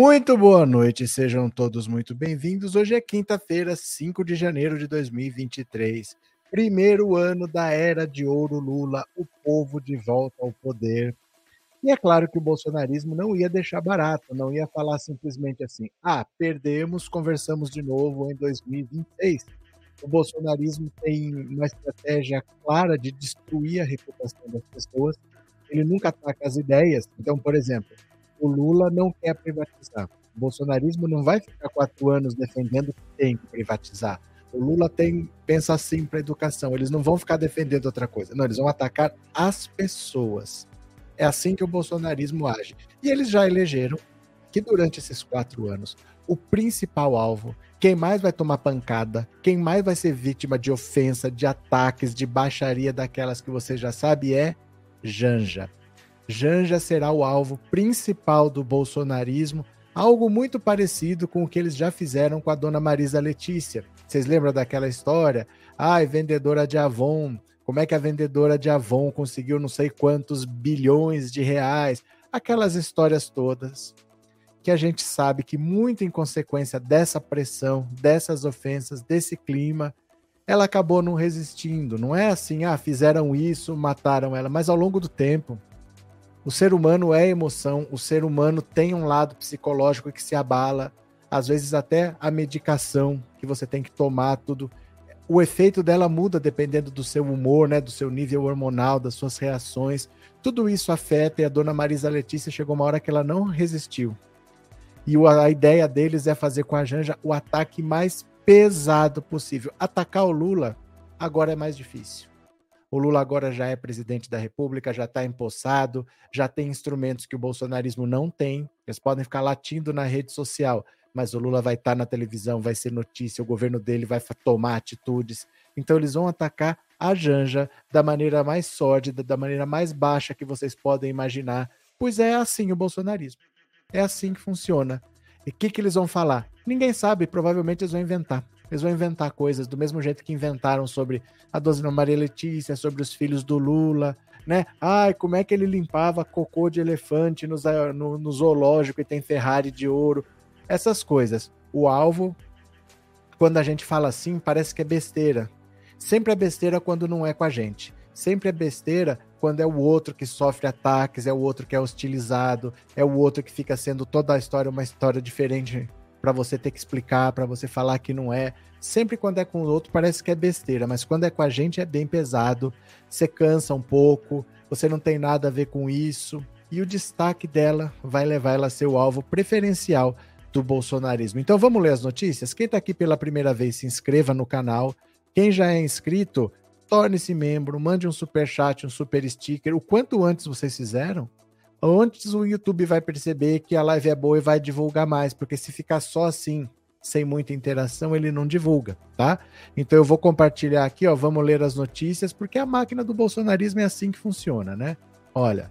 Muito boa noite, sejam todos muito bem-vindos. Hoje é quinta-feira, 5 de janeiro de 2023. Primeiro ano da era de ouro Lula, o povo de volta ao poder. E é claro que o bolsonarismo não ia deixar barato, não ia falar simplesmente assim: ah, perdemos, conversamos de novo em 2026. O bolsonarismo tem uma estratégia clara de destruir a reputação das pessoas. Ele nunca ataca as ideias. Então, por exemplo, o Lula não quer privatizar. O bolsonarismo não vai ficar quatro anos defendendo que tem que privatizar. O Lula tem pensa assim para a educação. Eles não vão ficar defendendo outra coisa. Não, eles vão atacar as pessoas. É assim que o bolsonarismo age. E eles já elegeram que durante esses quatro anos o principal alvo, quem mais vai tomar pancada, quem mais vai ser vítima de ofensa, de ataques, de baixaria daquelas que você já sabe é Janja. Janja será o alvo principal do bolsonarismo, algo muito parecido com o que eles já fizeram com a dona Marisa Letícia. Vocês lembram daquela história? Ai, vendedora de Avon, como é que a vendedora de Avon conseguiu não sei quantos bilhões de reais? Aquelas histórias todas que a gente sabe que muito em consequência dessa pressão, dessas ofensas, desse clima, ela acabou não resistindo. Não é assim, ah, fizeram isso, mataram ela, mas ao longo do tempo, o ser humano é emoção, o ser humano tem um lado psicológico que se abala, às vezes até a medicação que você tem que tomar, tudo. O efeito dela muda dependendo do seu humor, né, do seu nível hormonal, das suas reações. Tudo isso afeta e a dona Marisa Letícia chegou uma hora que ela não resistiu. E a ideia deles é fazer com a Janja o ataque mais pesado possível. Atacar o Lula agora é mais difícil. O Lula agora já é presidente da República, já está empossado, já tem instrumentos que o bolsonarismo não tem. Eles podem ficar latindo na rede social, mas o Lula vai estar tá na televisão, vai ser notícia, o governo dele vai tomar atitudes. Então eles vão atacar a Janja da maneira mais sórdida, da maneira mais baixa que vocês podem imaginar, pois é assim o bolsonarismo. É assim que funciona. E o que, que eles vão falar? Ninguém sabe, provavelmente eles vão inventar. Eles vão inventar coisas do mesmo jeito que inventaram sobre a dona Maria Letícia, sobre os filhos do Lula, né? Ai, como é que ele limpava cocô de elefante no, no, no zoológico e tem Ferrari de ouro. Essas coisas. O alvo, quando a gente fala assim, parece que é besteira. Sempre é besteira quando não é com a gente. Sempre é besteira quando é o outro que sofre ataques, é o outro que é hostilizado, é o outro que fica sendo toda a história uma história diferente para você ter que explicar, para você falar que não é. Sempre quando é com o outro parece que é besteira, mas quando é com a gente é bem pesado. Você cansa um pouco, você não tem nada a ver com isso. E o destaque dela vai levar ela a ser o alvo preferencial do bolsonarismo. Então vamos ler as notícias? Quem está aqui pela primeira vez, se inscreva no canal. Quem já é inscrito, torne-se membro, mande um super chat, um super sticker. O quanto antes vocês fizeram, antes o YouTube vai perceber que a live é boa e vai divulgar mais, porque se ficar só assim, sem muita interação, ele não divulga, tá? Então eu vou compartilhar aqui, ó, vamos ler as notícias, porque a máquina do bolsonarismo é assim que funciona, né? Olha.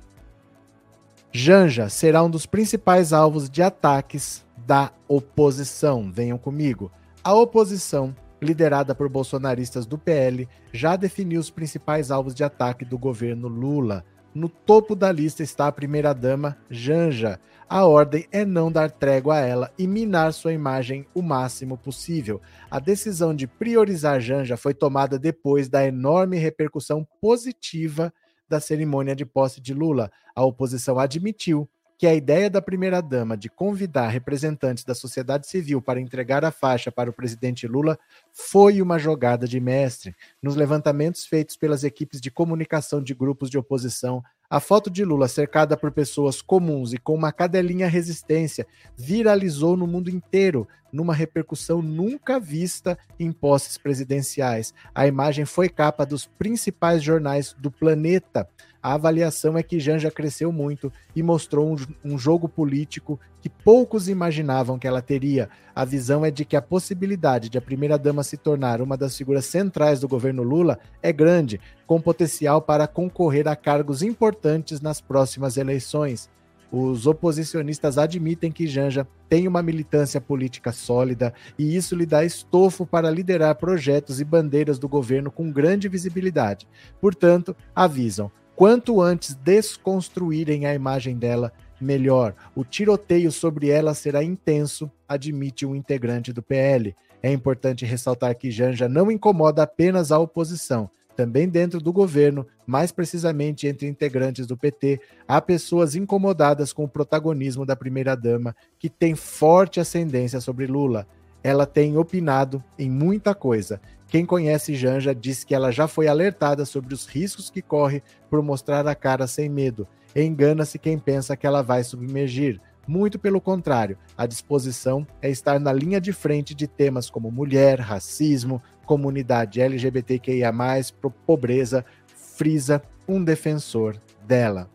Janja será um dos principais alvos de ataques da oposição. Venham comigo. A oposição, liderada por bolsonaristas do PL, já definiu os principais alvos de ataque do governo Lula no topo da lista está a primeira-dama, Janja. A ordem é não dar trégua a ela e minar sua imagem o máximo possível. A decisão de priorizar Janja foi tomada depois da enorme repercussão positiva da cerimônia de posse de Lula. A oposição admitiu que a ideia da primeira-dama de convidar representantes da sociedade civil para entregar a faixa para o presidente Lula foi uma jogada de mestre. Nos levantamentos feitos pelas equipes de comunicação de grupos de oposição, a foto de Lula cercada por pessoas comuns e com uma cadelinha resistência viralizou no mundo inteiro, numa repercussão nunca vista em posses presidenciais. A imagem foi capa dos principais jornais do planeta. A avaliação é que Janja cresceu muito e mostrou um, um jogo político que poucos imaginavam que ela teria. A visão é de que a possibilidade de a primeira-dama se tornar uma das figuras centrais do governo Lula é grande, com potencial para concorrer a cargos importantes nas próximas eleições. Os oposicionistas admitem que Janja tem uma militância política sólida e isso lhe dá estofo para liderar projetos e bandeiras do governo com grande visibilidade. Portanto, avisam: quanto antes desconstruírem a imagem dela, melhor. O tiroteio sobre ela será intenso, admite um integrante do PL. É importante ressaltar que Janja não incomoda apenas a oposição. Também dentro do governo, mais precisamente entre integrantes do PT, há pessoas incomodadas com o protagonismo da primeira-dama, que tem forte ascendência sobre Lula. Ela tem opinado em muita coisa. Quem conhece Janja diz que ela já foi alertada sobre os riscos que corre por mostrar a cara sem medo. Engana-se quem pensa que ela vai submergir. Muito pelo contrário, a disposição é estar na linha de frente de temas como mulher, racismo, comunidade LGBTQIA, pobreza, frisa um defensor dela.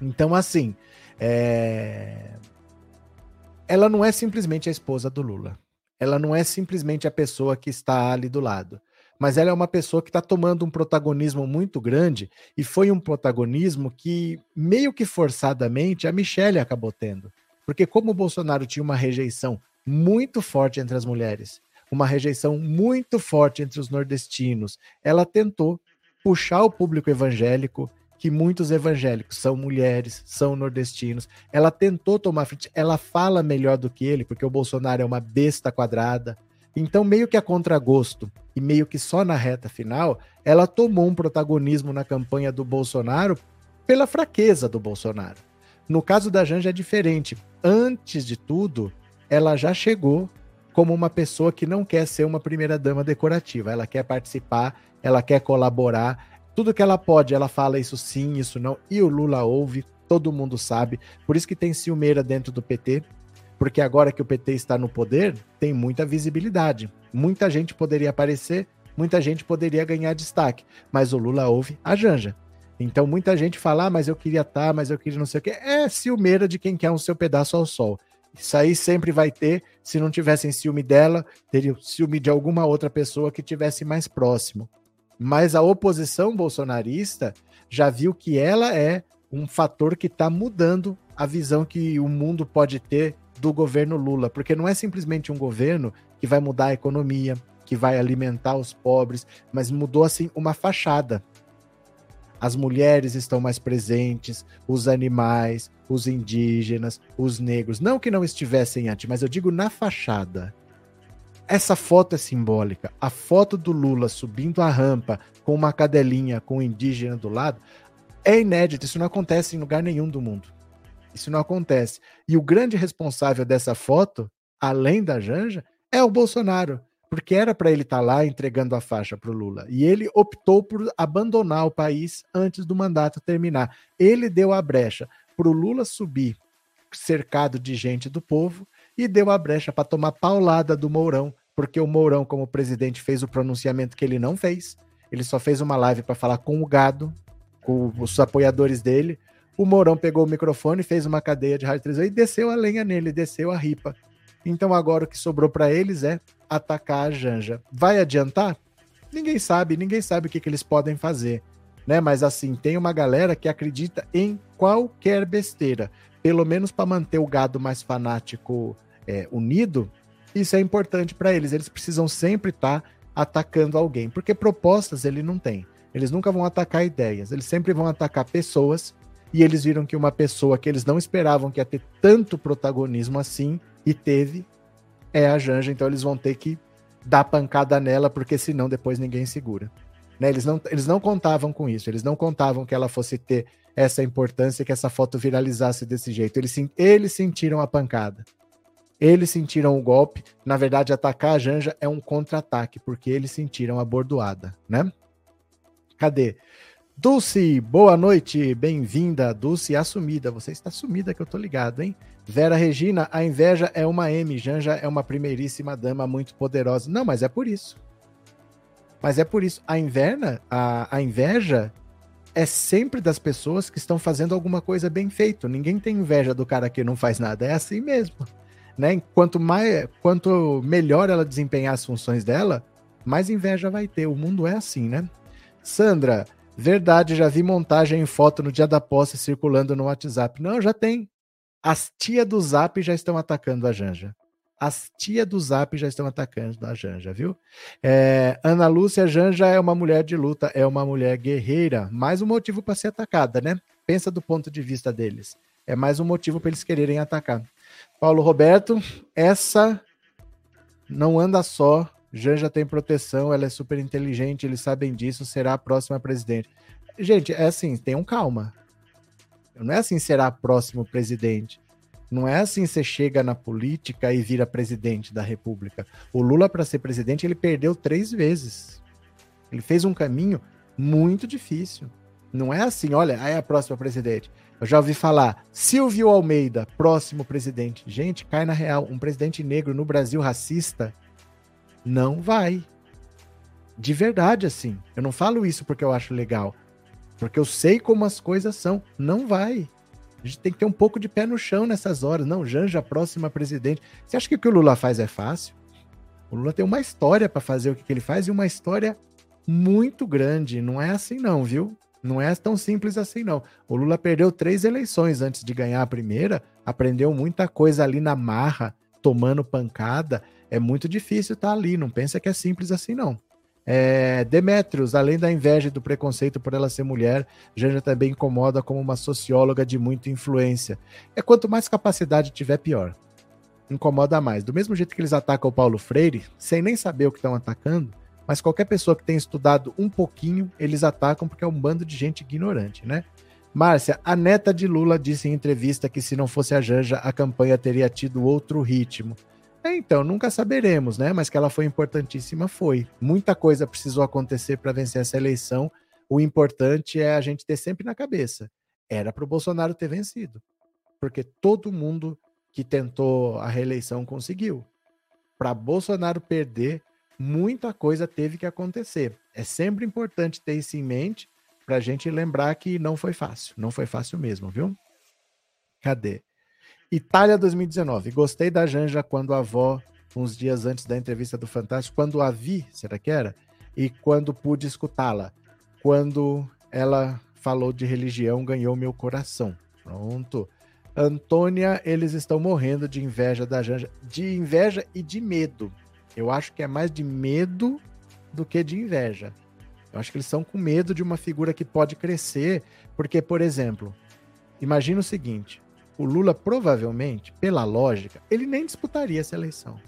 Então, assim, é... ela não é simplesmente a esposa do Lula. Ela não é simplesmente a pessoa que está ali do lado mas ela é uma pessoa que está tomando um protagonismo muito grande e foi um protagonismo que, meio que forçadamente, a Michelle acabou tendo. Porque, como o Bolsonaro tinha uma rejeição muito forte entre as mulheres, uma rejeição muito forte entre os nordestinos, ela tentou puxar o público evangélico, que muitos evangélicos são mulheres, são nordestinos. Ela tentou tomar frente, ela fala melhor do que ele, porque o Bolsonaro é uma besta quadrada. Então, meio que a contragosto e meio que só na reta final, ela tomou um protagonismo na campanha do Bolsonaro pela fraqueza do Bolsonaro. No caso da Janja é diferente. Antes de tudo, ela já chegou como uma pessoa que não quer ser uma primeira-dama decorativa. Ela quer participar, ela quer colaborar. Tudo que ela pode, ela fala isso sim, isso não. E o Lula ouve, todo mundo sabe. Por isso que tem ciumeira dentro do PT porque agora que o PT está no poder, tem muita visibilidade. Muita gente poderia aparecer, muita gente poderia ganhar destaque, mas o Lula ouve a Janja. Então muita gente fala, ah, mas eu queria estar, tá, mas eu queria não sei o quê. É ciumeira de quem quer um seu pedaço ao sol. Isso aí sempre vai ter. Se não tivessem ciúme dela, teria ciúme de alguma outra pessoa que tivesse mais próximo. Mas a oposição bolsonarista já viu que ela é um fator que está mudando a visão que o mundo pode ter do governo Lula, porque não é simplesmente um governo que vai mudar a economia, que vai alimentar os pobres, mas mudou assim uma fachada. As mulheres estão mais presentes, os animais, os indígenas, os negros. Não que não estivessem antes, mas eu digo na fachada. Essa foto é simbólica. A foto do Lula subindo a rampa com uma cadelinha com um indígena do lado é inédito. Isso não acontece em lugar nenhum do mundo. Isso não acontece. E o grande responsável dessa foto, além da Janja, é o Bolsonaro, porque era para ele estar tá lá entregando a faixa para o Lula. E ele optou por abandonar o país antes do mandato terminar. Ele deu a brecha para o Lula subir cercado de gente do povo e deu a brecha para tomar paulada do Mourão, porque o Mourão, como presidente, fez o pronunciamento que ele não fez. Ele só fez uma live para falar com o gado, com os apoiadores dele. O Mourão pegou o microfone, fez uma cadeia de rádio televisão e desceu a lenha nele, desceu a ripa. Então agora o que sobrou para eles é atacar a Janja. Vai adiantar? Ninguém sabe, ninguém sabe o que, que eles podem fazer. Né? Mas assim, tem uma galera que acredita em qualquer besteira. Pelo menos para manter o gado mais fanático é, unido, isso é importante para eles. Eles precisam sempre estar tá atacando alguém, porque propostas ele não tem. Eles nunca vão atacar ideias, eles sempre vão atacar pessoas e eles viram que uma pessoa que eles não esperavam que ia ter tanto protagonismo assim, e teve, é a Janja, então eles vão ter que dar pancada nela, porque senão depois ninguém segura. Né? Eles, não, eles não contavam com isso, eles não contavam que ela fosse ter essa importância, que essa foto viralizasse desse jeito. Eles, eles sentiram a pancada. Eles sentiram o golpe. Na verdade, atacar a Janja é um contra-ataque, porque eles sentiram a bordoada, né? Cadê? Dulce, boa noite, bem-vinda. Dulce assumida, você está sumida que eu tô ligado, hein? Vera Regina, a inveja é uma M, Janja é uma primeiríssima dama muito poderosa. Não, mas é por isso. Mas é por isso. A inverna, a, a inveja é sempre das pessoas que estão fazendo alguma coisa bem feito. Ninguém tem inveja do cara que não faz nada. É assim mesmo. Né? Quanto, mais, quanto melhor ela desempenhar as funções dela, mais inveja vai ter. O mundo é assim, né? Sandra, Verdade, já vi montagem em foto no dia da posse circulando no WhatsApp. Não, já tem. As tia do Zap já estão atacando a Janja. As tia do Zap já estão atacando a Janja, viu? É, Ana Lúcia Janja é uma mulher de luta, é uma mulher guerreira. Mais um motivo para ser atacada, né? Pensa do ponto de vista deles. é mais um motivo para eles quererem atacar. Paulo Roberto, essa não anda só. Janja tem proteção, ela é super inteligente, eles sabem disso, será a próxima presidente. Gente, é assim, tenham calma. Não é assim será próximo presidente. Não é assim você chega na política e vira presidente da República. O Lula, para ser presidente, ele perdeu três vezes. Ele fez um caminho muito difícil. Não é assim, olha, aí é a próxima presidente. Eu já ouvi falar, Silvio Almeida, próximo presidente. Gente, cai na real, um presidente negro no Brasil racista não vai. De verdade, assim. Eu não falo isso porque eu acho legal. Porque eu sei como as coisas são. Não vai. A gente tem que ter um pouco de pé no chão nessas horas. Não, Janja, próxima presidente. Você acha que o que o Lula faz é fácil? O Lula tem uma história para fazer o que, que ele faz e uma história muito grande. Não é assim, não, viu? Não é tão simples assim, não. O Lula perdeu três eleições antes de ganhar a primeira, aprendeu muita coisa ali na marra, tomando pancada. É muito difícil estar tá ali. Não pensa que é simples assim, não. É, Demetrios, além da inveja e do preconceito por ela ser mulher, Janja também incomoda como uma socióloga de muita influência. É quanto mais capacidade tiver, pior. Incomoda mais. Do mesmo jeito que eles atacam o Paulo Freire, sem nem saber o que estão atacando, mas qualquer pessoa que tenha estudado um pouquinho, eles atacam porque é um bando de gente ignorante, né? Márcia, a neta de Lula disse em entrevista que se não fosse a Janja, a campanha teria tido outro ritmo. É, então, nunca saberemos, né? Mas que ela foi importantíssima, foi. Muita coisa precisou acontecer para vencer essa eleição. O importante é a gente ter sempre na cabeça. Era para o Bolsonaro ter vencido. Porque todo mundo que tentou a reeleição conseguiu. Para Bolsonaro perder, muita coisa teve que acontecer. É sempre importante ter isso em mente para a gente lembrar que não foi fácil. Não foi fácil mesmo, viu? Cadê? Itália 2019. Gostei da Janja quando a avó, uns dias antes da entrevista do Fantástico, quando a vi, será que era? E quando pude escutá-la. Quando ela falou de religião, ganhou meu coração. Pronto. Antônia, eles estão morrendo de inveja da Janja. De inveja e de medo. Eu acho que é mais de medo do que de inveja. Eu acho que eles estão com medo de uma figura que pode crescer, porque, por exemplo, imagina o seguinte: o Lula provavelmente, pela lógica, ele nem disputaria essa eleição.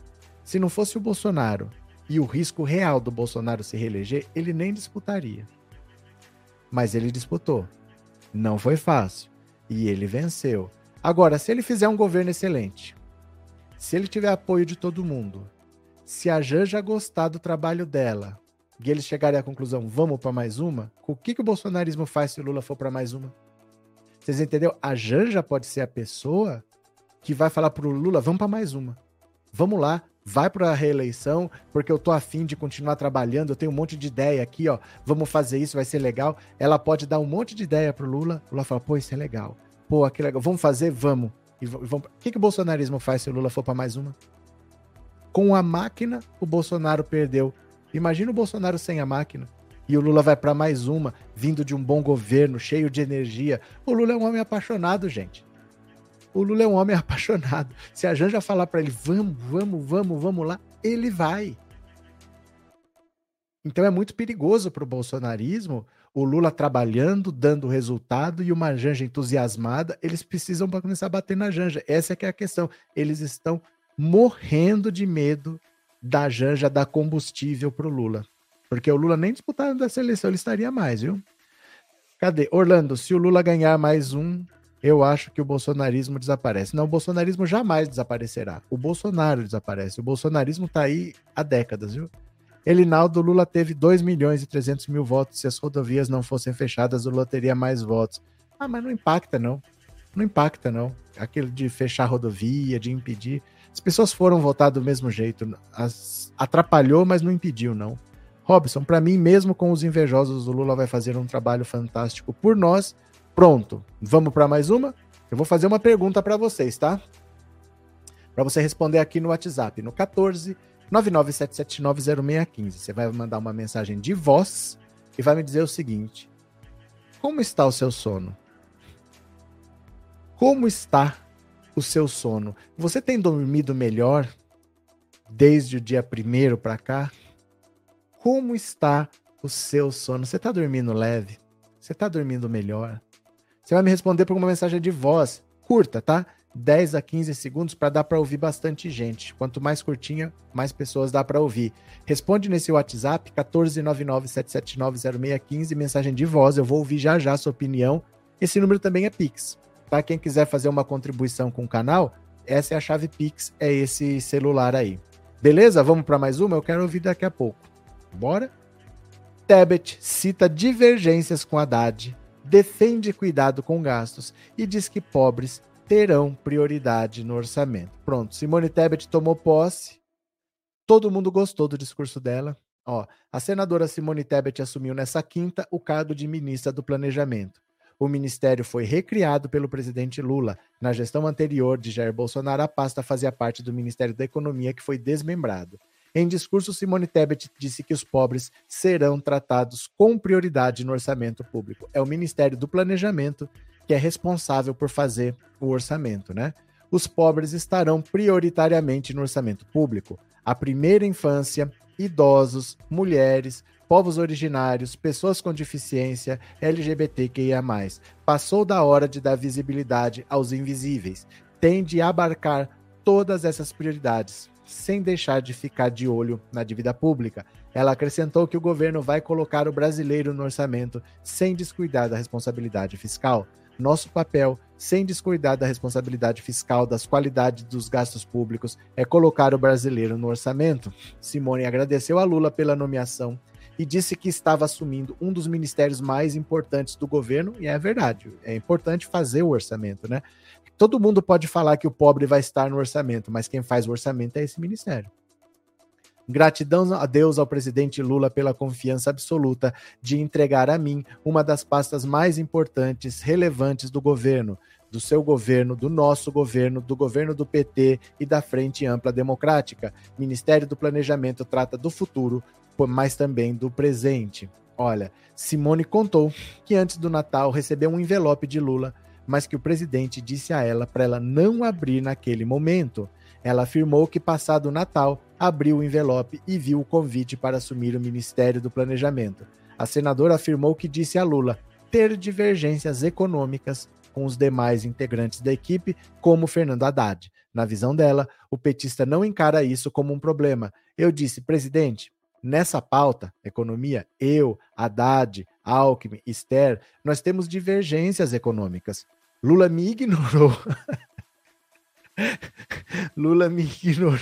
Se não fosse o Bolsonaro e o risco real do Bolsonaro se reeleger, ele nem disputaria. Mas ele disputou. Não foi fácil. E ele venceu. Agora, se ele fizer um governo excelente, se ele tiver apoio de todo mundo, se a Janja gostar do trabalho dela e eles chegarem à conclusão, vamos para mais uma, o que, que o bolsonarismo faz se o Lula for para mais uma? Vocês entenderam? A Janja pode ser a pessoa que vai falar pro Lula, vamos para mais uma. Vamos lá, vai para a reeleição, porque eu tô afim de continuar trabalhando, eu tenho um monte de ideia aqui, ó. Vamos fazer isso, vai ser legal. Ela pode dar um monte de ideia pro Lula. O Lula fala, pô, isso é legal. Pô, é legal. Vamos fazer? Vamos. E vamos... O que, que o bolsonarismo faz se o Lula for para mais uma? Com a máquina, o Bolsonaro perdeu. Imagina o Bolsonaro sem a máquina. E o Lula vai para mais uma, vindo de um bom governo, cheio de energia. O Lula é um homem apaixonado, gente. O Lula é um homem apaixonado. Se a Janja falar para ele, vamos, vamos, vamos, vamos lá, ele vai. Então é muito perigoso para o bolsonarismo o Lula trabalhando, dando resultado e uma Janja entusiasmada. Eles precisam começar a bater na Janja. Essa é que é a questão. Eles estão morrendo de medo da Janja dar combustível para o Lula. Porque o Lula nem disputando essa eleição ele estaria mais, viu? Cadê? Orlando, se o Lula ganhar mais um, eu acho que o bolsonarismo desaparece. Não, o bolsonarismo jamais desaparecerá. O Bolsonaro desaparece. O bolsonarismo está aí há décadas, viu? Elinaldo Lula teve 2 milhões e 300 mil votos. Se as rodovias não fossem fechadas, o Lula teria mais votos. Ah, mas não impacta, não. Não impacta, não. Aquilo de fechar a rodovia, de impedir. As pessoas foram votar do mesmo jeito. As... Atrapalhou, mas não impediu, não. Robson, para mim, mesmo com os invejosos, o Lula vai fazer um trabalho fantástico por nós. Pronto, vamos para mais uma? Eu vou fazer uma pergunta para vocês, tá? Para você responder aqui no WhatsApp, no 14 997790615. Você vai mandar uma mensagem de voz e vai me dizer o seguinte: Como está o seu sono? Como está o seu sono? Você tem dormido melhor desde o dia primeiro para cá? Como está o seu sono? Você está dormindo leve? Você está dormindo melhor? Você vai me responder por uma mensagem de voz. curta, tá? 10 a 15 segundos para dar para ouvir bastante gente. Quanto mais curtinha, mais pessoas dá para ouvir. Responde nesse WhatsApp 14997790615, mensagem de voz, eu vou ouvir já já a sua opinião. Esse número também é Pix. Tá? Quem quiser fazer uma contribuição com o canal, essa é a chave Pix, é esse celular aí. Beleza? Vamos para mais uma? Eu quero ouvir daqui a pouco. Bora? Tebet cita divergências com Haddad, defende cuidado com gastos e diz que pobres terão prioridade no orçamento. Pronto, Simone Tebet tomou posse. Todo mundo gostou do discurso dela. Ó, a senadora Simone Tebet assumiu nessa quinta o cargo de ministra do Planejamento. O ministério foi recriado pelo presidente Lula. Na gestão anterior de Jair Bolsonaro, a pasta fazia parte do Ministério da Economia, que foi desmembrado. Em discurso, Simone Tebet disse que os pobres serão tratados com prioridade no orçamento público. É o Ministério do Planejamento que é responsável por fazer o orçamento, né? Os pobres estarão prioritariamente no orçamento público. A primeira infância, idosos, mulheres, povos originários, pessoas com deficiência, LGBTQIA. Passou da hora de dar visibilidade aos invisíveis. Tem de abarcar todas essas prioridades, sem deixar de ficar de olho na dívida pública. Ela acrescentou que o governo vai colocar o brasileiro no orçamento sem descuidar da responsabilidade fiscal. Nosso papel, sem descuidar da responsabilidade fiscal, das qualidades dos gastos públicos, é colocar o brasileiro no orçamento. Simone agradeceu a Lula pela nomeação e disse que estava assumindo um dos ministérios mais importantes do governo, e é verdade, é importante fazer o orçamento, né? Todo mundo pode falar que o pobre vai estar no orçamento, mas quem faz o orçamento é esse ministério. Gratidão a Deus ao presidente Lula pela confiança absoluta de entregar a mim uma das pastas mais importantes, relevantes do governo, do seu governo, do nosso governo, do governo do PT e da Frente Ampla Democrática. Ministério do Planejamento trata do futuro, mas também do presente. Olha, Simone contou que antes do Natal recebeu um envelope de Lula, mas que o presidente disse a ela para ela não abrir naquele momento. Ela afirmou que, passado o Natal, abriu o envelope e viu o convite para assumir o Ministério do Planejamento. A senadora afirmou que disse a Lula ter divergências econômicas com os demais integrantes da equipe, como Fernando Haddad. Na visão dela, o petista não encara isso como um problema. Eu disse, presidente, Nessa pauta, economia, eu, Haddad, Alckmin, Esther, nós temos divergências econômicas. Lula me ignorou. Lula me ignorou.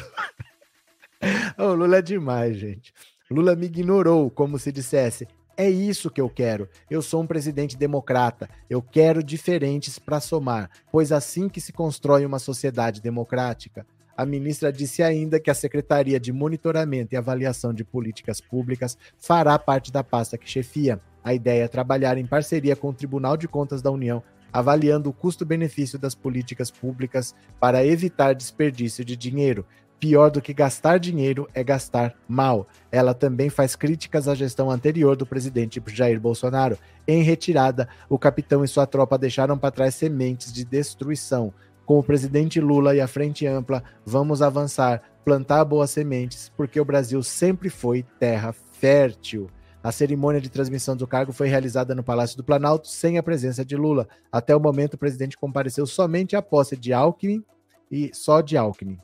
oh, Lula é demais, gente. Lula me ignorou, como se dissesse: é isso que eu quero. Eu sou um presidente democrata. Eu quero diferentes para somar, pois assim que se constrói uma sociedade democrática. A ministra disse ainda que a Secretaria de Monitoramento e Avaliação de Políticas Públicas fará parte da pasta que chefia. A ideia é trabalhar em parceria com o Tribunal de Contas da União, avaliando o custo-benefício das políticas públicas para evitar desperdício de dinheiro. Pior do que gastar dinheiro é gastar mal. Ela também faz críticas à gestão anterior do presidente Jair Bolsonaro. Em retirada, o capitão e sua tropa deixaram para trás sementes de destruição. Com o presidente Lula e a Frente Ampla, vamos avançar, plantar boas sementes, porque o Brasil sempre foi terra fértil. A cerimônia de transmissão do cargo foi realizada no Palácio do Planalto sem a presença de Lula. Até o momento, o presidente compareceu somente à posse de Alckmin e só de Alckmin.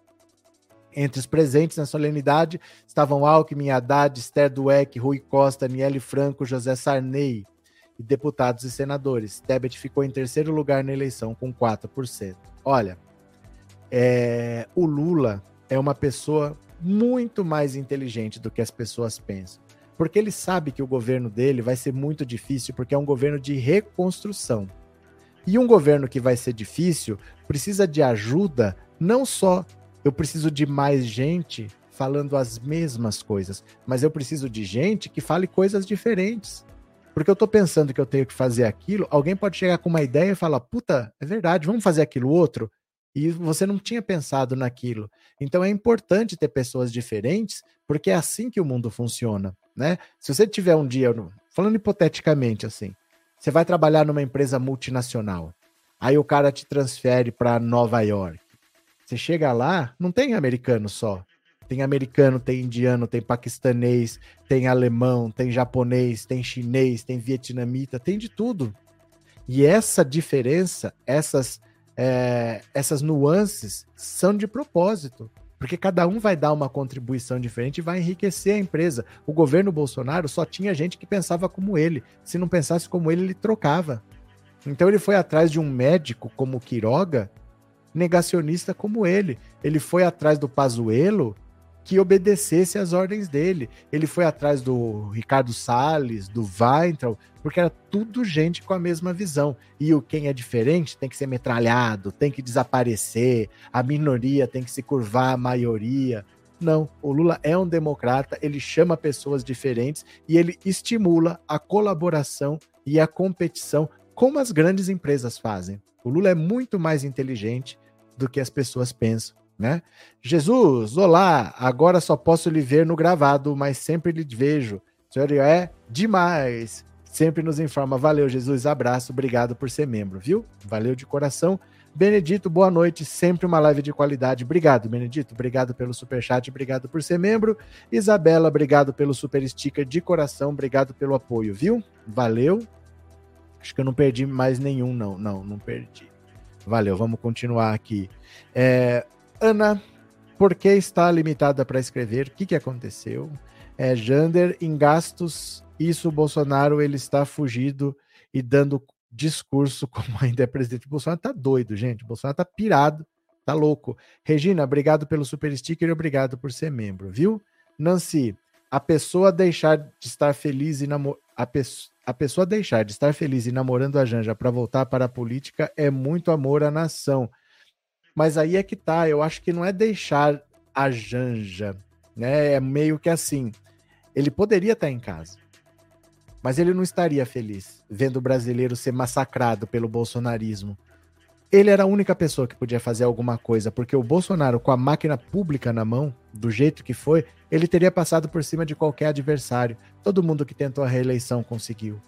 Entre os presentes na solenidade estavam Alckmin, Haddad, Esther Dueck, Rui Costa, Niele Franco, José Sarney e deputados e senadores. Tebet ficou em terceiro lugar na eleição com 4%. Olha, é, o Lula é uma pessoa muito mais inteligente do que as pessoas pensam. Porque ele sabe que o governo dele vai ser muito difícil, porque é um governo de reconstrução. E um governo que vai ser difícil precisa de ajuda, não só eu preciso de mais gente falando as mesmas coisas, mas eu preciso de gente que fale coisas diferentes. Porque eu tô pensando que eu tenho que fazer aquilo, alguém pode chegar com uma ideia e falar: puta, é verdade, vamos fazer aquilo outro. E você não tinha pensado naquilo. Então é importante ter pessoas diferentes, porque é assim que o mundo funciona, né? Se você tiver um dia, falando hipoteticamente assim, você vai trabalhar numa empresa multinacional. Aí o cara te transfere para Nova York. Você chega lá, não tem americano só. Tem americano, tem indiano, tem paquistanês, tem alemão, tem japonês, tem chinês, tem vietnamita, tem de tudo. E essa diferença, essas é, essas nuances são de propósito, porque cada um vai dar uma contribuição diferente e vai enriquecer a empresa. O governo Bolsonaro só tinha gente que pensava como ele. Se não pensasse como ele, ele trocava. Então ele foi atrás de um médico como Quiroga, negacionista como ele. Ele foi atrás do Pazuello, que obedecesse às ordens dele. Ele foi atrás do Ricardo Salles, do Weintraub, porque era tudo gente com a mesma visão. E o quem é diferente tem que ser metralhado, tem que desaparecer, a minoria tem que se curvar à maioria. Não, o Lula é um democrata, ele chama pessoas diferentes e ele estimula a colaboração e a competição, como as grandes empresas fazem. O Lula é muito mais inteligente do que as pessoas pensam né? Jesus, olá, agora só posso lhe ver no gravado, mas sempre lhe vejo. O senhor é demais. Sempre nos informa. Valeu, Jesus, abraço, obrigado por ser membro, viu? Valeu de coração. Benedito, boa noite, sempre uma live de qualidade. Obrigado, Benedito, obrigado pelo super chat, obrigado por ser membro. Isabela, obrigado pelo super sticker de coração, obrigado pelo apoio, viu? Valeu. Acho que eu não perdi mais nenhum, não, não, não perdi. Valeu, vamos continuar aqui. É, Ana, por que está limitada para escrever? O que, que aconteceu? É, Jander, em gastos, isso Bolsonaro ele está fugido e dando discurso como ainda é presidente. Bolsonaro tá doido, gente. Bolsonaro tá pirado, tá louco. Regina, obrigado pelo super sticker e obrigado por ser membro, viu? Nancy, a pessoa deixar de estar feliz e namor... a, pe... a pessoa deixar de estar feliz e namorando a Janja para voltar para a política é muito amor à nação. Mas aí é que tá, eu acho que não é deixar a Janja, né? É meio que assim. Ele poderia estar em casa, mas ele não estaria feliz vendo o brasileiro ser massacrado pelo bolsonarismo. Ele era a única pessoa que podia fazer alguma coisa, porque o Bolsonaro, com a máquina pública na mão, do jeito que foi, ele teria passado por cima de qualquer adversário. Todo mundo que tentou a reeleição conseguiu.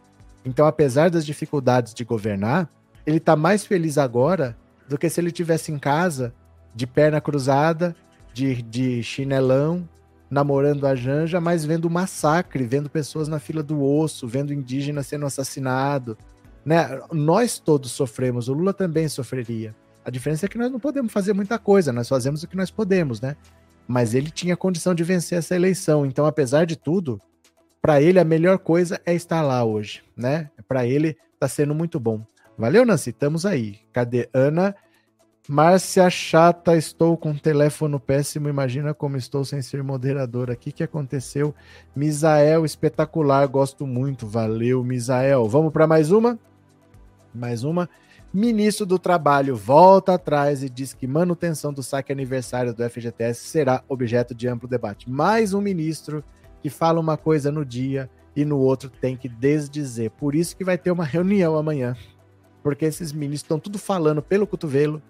Então, apesar das dificuldades de governar, ele está mais feliz agora do que se ele tivesse em casa, de perna cruzada, de, de chinelão, namorando a Janja, mas vendo o massacre, vendo pessoas na fila do osso, vendo indígenas sendo assassinados. Né? Nós todos sofremos, o Lula também sofreria. A diferença é que nós não podemos fazer muita coisa, nós fazemos o que nós podemos, né? Mas ele tinha condição de vencer essa eleição, então, apesar de tudo, para ele a melhor coisa é estar lá hoje, né? Para ele está sendo muito bom. Valeu, Nancy? Estamos aí. Cadê Ana? Márcia chata, estou com telefone péssimo. Imagina como estou sem ser moderadora. O que, que aconteceu? Misael, espetacular, gosto muito. Valeu, Misael. Vamos para mais uma? Mais uma. Ministro do Trabalho volta atrás e diz que manutenção do saque aniversário do FGTS será objeto de amplo debate. Mais um ministro que fala uma coisa no dia e no outro tem que desdizer. Por isso que vai ter uma reunião amanhã porque esses ministros estão tudo falando pelo cotovelo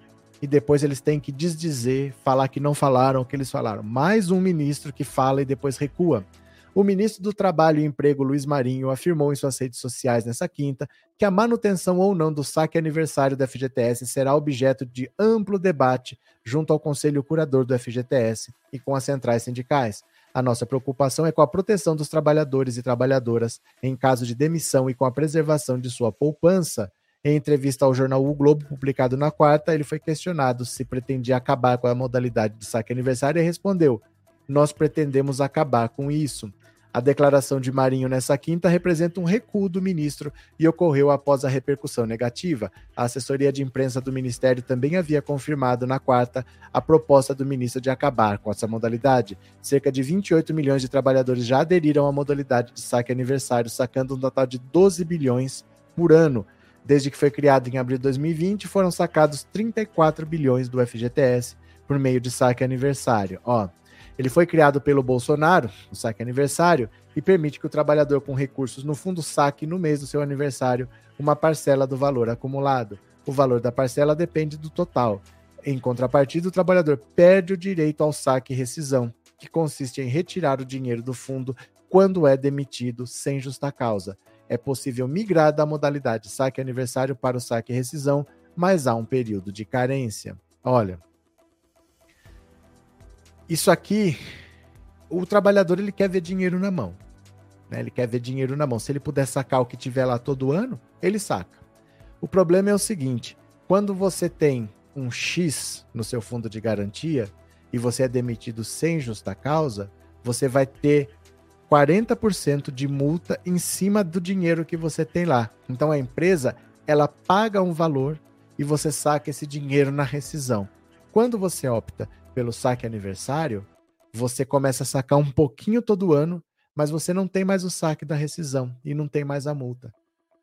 e depois eles têm que desdizer, falar que não falaram o que eles falaram. Mais um ministro que fala e depois recua. O ministro do Trabalho e Emprego, Luiz Marinho, afirmou em suas redes sociais nessa quinta que a manutenção ou não do saque aniversário do FGTS será objeto de amplo debate junto ao Conselho Curador do FGTS e com as centrais sindicais. A nossa preocupação é com a proteção dos trabalhadores e trabalhadoras em caso de demissão e com a preservação de sua poupança, em entrevista ao jornal O Globo, publicado na quarta, ele foi questionado se pretendia acabar com a modalidade de saque aniversário e respondeu: Nós pretendemos acabar com isso. A declaração de Marinho nessa quinta representa um recuo do ministro e ocorreu após a repercussão negativa. A assessoria de imprensa do ministério também havia confirmado na quarta a proposta do ministro de acabar com essa modalidade. Cerca de 28 milhões de trabalhadores já aderiram à modalidade de saque aniversário, sacando um total de 12 bilhões por ano. Desde que foi criado em abril de 2020, foram sacados 34 bilhões do FGTS por meio de saque aniversário. Ó, ele foi criado pelo Bolsonaro, o saque aniversário, e permite que o trabalhador com recursos no fundo saque no mês do seu aniversário uma parcela do valor acumulado. O valor da parcela depende do total. Em contrapartida, o trabalhador perde o direito ao saque e rescisão, que consiste em retirar o dinheiro do fundo quando é demitido sem justa causa é possível migrar da modalidade saque aniversário para o saque rescisão, mas há um período de carência. Olha, isso aqui, o trabalhador ele quer ver dinheiro na mão. Né? Ele quer ver dinheiro na mão. Se ele puder sacar o que tiver lá todo ano, ele saca. O problema é o seguinte: quando você tem um X no seu fundo de garantia e você é demitido sem justa causa, você vai ter 40% de multa em cima do dinheiro que você tem lá. Então a empresa, ela paga um valor e você saca esse dinheiro na rescisão. Quando você opta pelo saque aniversário, você começa a sacar um pouquinho todo ano, mas você não tem mais o saque da rescisão e não tem mais a multa.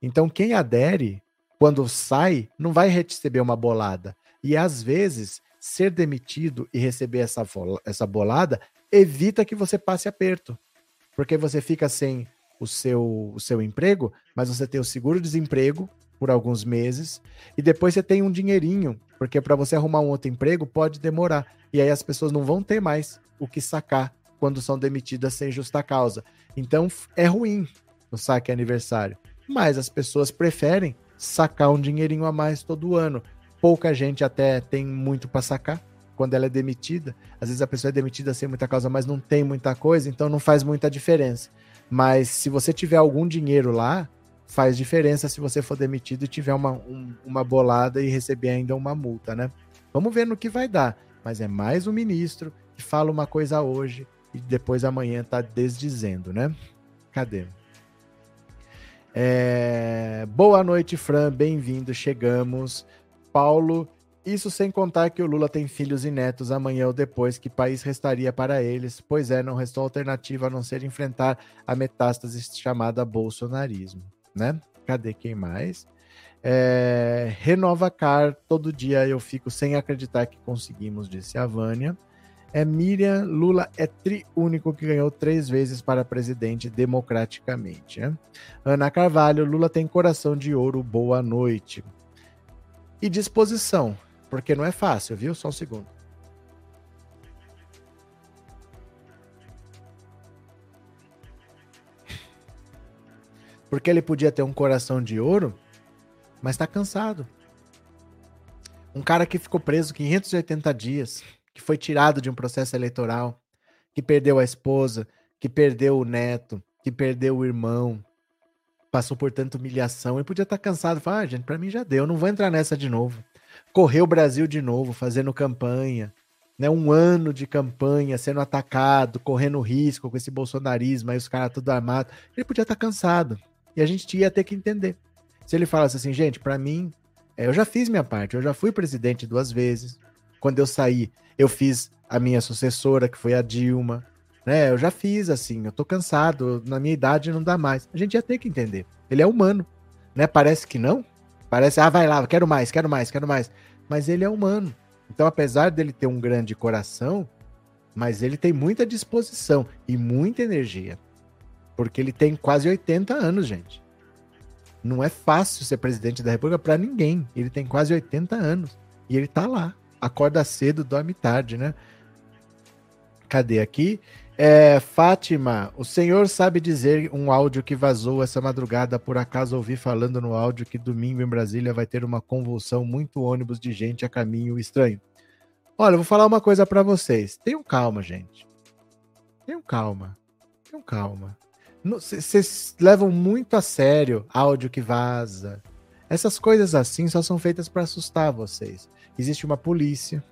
Então quem adere, quando sai, não vai receber uma bolada. E às vezes, ser demitido e receber essa, essa bolada evita que você passe aperto porque você fica sem o seu, o seu emprego, mas você tem o seguro-desemprego por alguns meses, e depois você tem um dinheirinho, porque para você arrumar um outro emprego pode demorar, e aí as pessoas não vão ter mais o que sacar quando são demitidas sem justa causa. Então é ruim o saque aniversário, mas as pessoas preferem sacar um dinheirinho a mais todo ano. Pouca gente até tem muito para sacar, quando ela é demitida. Às vezes a pessoa é demitida sem muita causa, mas não tem muita coisa, então não faz muita diferença. Mas se você tiver algum dinheiro lá, faz diferença se você for demitido e tiver uma, um, uma bolada e receber ainda uma multa, né? Vamos ver no que vai dar. Mas é mais um ministro que fala uma coisa hoje e depois amanhã tá desdizendo, né? Cadê? É... Boa noite, Fran. Bem-vindo. Chegamos. Paulo isso sem contar que o Lula tem filhos e netos amanhã ou depois, que país restaria para eles? Pois é, não restou alternativa a não ser enfrentar a metástase chamada bolsonarismo, né? Cadê quem mais? É, renova Car, todo dia eu fico sem acreditar que conseguimos, disse a Vânia. É Miriam, Lula é triúnico que ganhou três vezes para presidente democraticamente. Né? Ana Carvalho, Lula tem coração de ouro, boa noite. E disposição. Porque não é fácil, viu? Só um segundo. Porque ele podia ter um coração de ouro, mas está cansado. Um cara que ficou preso 580 dias, que foi tirado de um processo eleitoral, que perdeu a esposa, que perdeu o neto, que perdeu o irmão, passou por tanta humilhação, ele podia estar tá cansado. Falar, ah, gente, para mim já deu, não vou entrar nessa de novo correr o Brasil de novo, fazendo campanha, né? Um ano de campanha, sendo atacado, correndo risco com esse bolsonarismo, aí os caras tudo armados. Ele podia estar cansado. E a gente ia ter que entender. Se ele falasse assim, gente, para mim, é, eu já fiz minha parte, eu já fui presidente duas vezes. Quando eu saí, eu fiz a minha sucessora, que foi a Dilma. Né? Eu já fiz assim, eu tô cansado, na minha idade não dá mais. A gente ia ter que entender. Ele é humano, né? Parece que não, Parece, ah, vai lá, quero mais, quero mais, quero mais. Mas ele é humano. Então, apesar dele ter um grande coração, mas ele tem muita disposição e muita energia. Porque ele tem quase 80 anos, gente. Não é fácil ser presidente da República para ninguém. Ele tem quase 80 anos. E ele tá lá. Acorda cedo, dorme tarde, né? Cadê aqui? É, Fátima, o senhor sabe dizer um áudio que vazou essa madrugada? Por acaso ouvi falando no áudio que domingo em Brasília vai ter uma convulsão, muito ônibus de gente a caminho estranho. Olha, eu vou falar uma coisa para vocês. Tenham calma, gente. Tenham calma. Tenham calma. Vocês levam muito a sério áudio que vaza. Essas coisas assim só são feitas para assustar vocês. Existe uma polícia,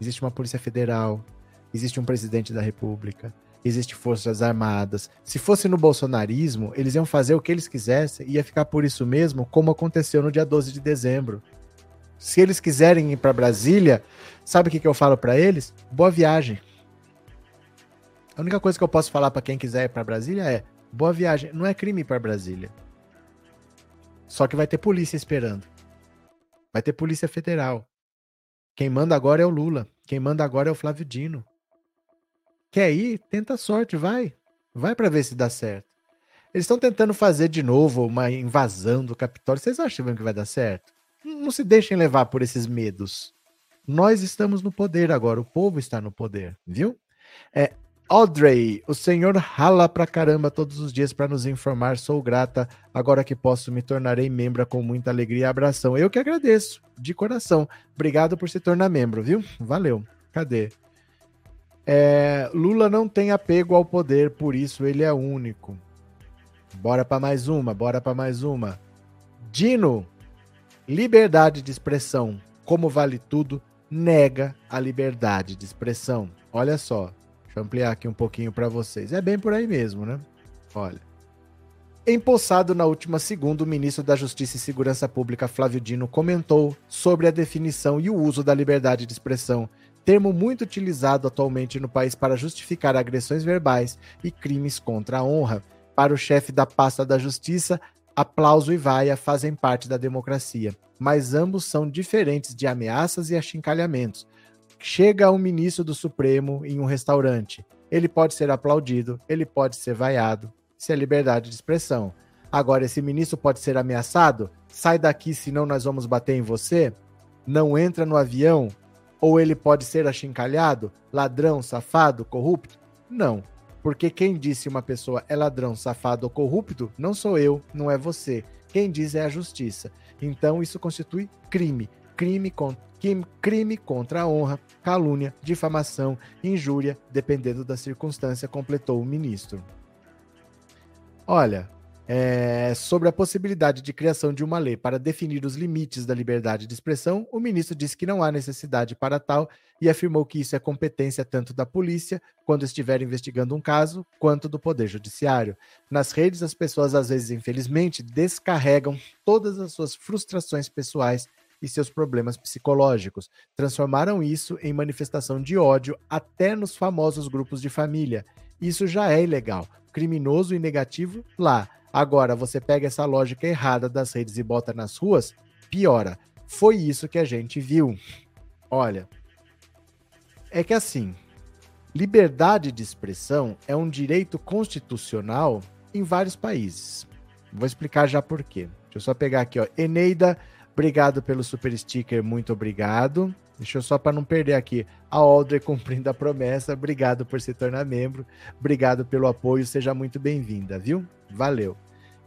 existe uma polícia federal, existe um presidente da república, existe forças armadas. Se fosse no bolsonarismo, eles iam fazer o que eles quisessem e ia ficar por isso mesmo, como aconteceu no dia 12 de dezembro. Se eles quiserem ir para Brasília, sabe o que, que eu falo para eles? Boa viagem. A única coisa que eu posso falar para quem quiser ir para Brasília é: boa viagem. Não é crime ir para Brasília. Só que vai ter polícia esperando. Vai ter polícia federal. Quem manda agora é o Lula. Quem manda agora é o Flávio Dino. Quer ir? Tenta a sorte, vai. Vai para ver se dá certo. Eles estão tentando fazer de novo uma invasão do Capitólio. Vocês acham que vai dar certo? Não se deixem levar por esses medos. Nós estamos no poder agora, o povo está no poder, viu? É, Audrey, o senhor rala pra caramba todos os dias para nos informar. Sou grata. Agora que posso, me tornarei membro com muita alegria e abração. Eu que agradeço, de coração. Obrigado por se tornar membro, viu? Valeu. Cadê? É, Lula não tem apego ao poder, por isso ele é único. Bora para mais uma, bora para mais uma. Dino, Liberdade de expressão, como vale tudo, nega a liberdade de expressão. Olha só, deixa eu ampliar aqui um pouquinho para vocês. É bem por aí mesmo, né? Olha. Empossado na última segunda, o ministro da Justiça e Segurança Pública, Flávio Dino, comentou sobre a definição e o uso da liberdade de expressão, termo muito utilizado atualmente no país para justificar agressões verbais e crimes contra a honra. Para o chefe da pasta da Justiça, aplauso e vaia fazem parte da democracia, mas ambos são diferentes de ameaças e achincalhamentos. Chega um ministro do Supremo em um restaurante. Ele pode ser aplaudido, ele pode ser vaiado, isso é liberdade de expressão. Agora, esse ministro pode ser ameaçado? Sai daqui, senão nós vamos bater em você? Não entra no avião? Ou ele pode ser achincalhado? Ladrão, safado, corrupto? Não. Porque quem disse uma pessoa é ladrão, safado ou corrupto não sou eu, não é você. Quem diz é a justiça. Então isso constitui crime. Crime, con crime contra a honra, calúnia, difamação, injúria, dependendo da circunstância, completou o ministro. Olha, é, sobre a possibilidade de criação de uma lei para definir os limites da liberdade de expressão, o ministro disse que não há necessidade para tal e afirmou que isso é competência tanto da polícia, quando estiver investigando um caso, quanto do Poder Judiciário. Nas redes, as pessoas, às vezes, infelizmente, descarregam todas as suas frustrações pessoais e seus problemas psicológicos. Transformaram isso em manifestação de ódio até nos famosos grupos de família. Isso já é ilegal criminoso e negativo lá. Agora, você pega essa lógica errada das redes e bota nas ruas, piora. Foi isso que a gente viu. Olha, é que assim, liberdade de expressão é um direito constitucional em vários países. Vou explicar já por quê. Deixa eu só pegar aqui, ó. Eneida, obrigado pelo super sticker, muito obrigado. Deixa eu só para não perder aqui. A Audrey cumprindo a promessa. Obrigado por se tornar membro. Obrigado pelo apoio. Seja muito bem-vinda, viu? Valeu.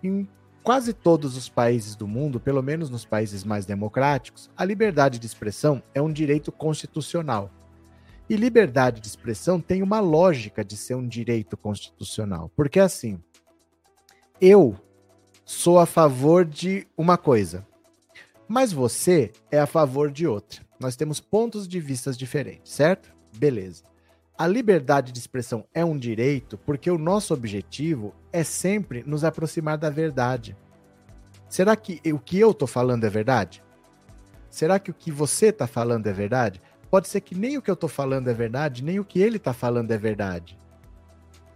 Em quase todos os países do mundo, pelo menos nos países mais democráticos, a liberdade de expressão é um direito constitucional. E liberdade de expressão tem uma lógica de ser um direito constitucional. Porque assim, eu sou a favor de uma coisa, mas você é a favor de outra. Nós temos pontos de vistas diferentes, certo? Beleza. A liberdade de expressão é um direito porque o nosso objetivo é sempre nos aproximar da verdade. Será que o que eu estou falando é verdade? Será que o que você está falando é verdade? Pode ser que nem o que eu estou falando é verdade, nem o que ele está falando é verdade.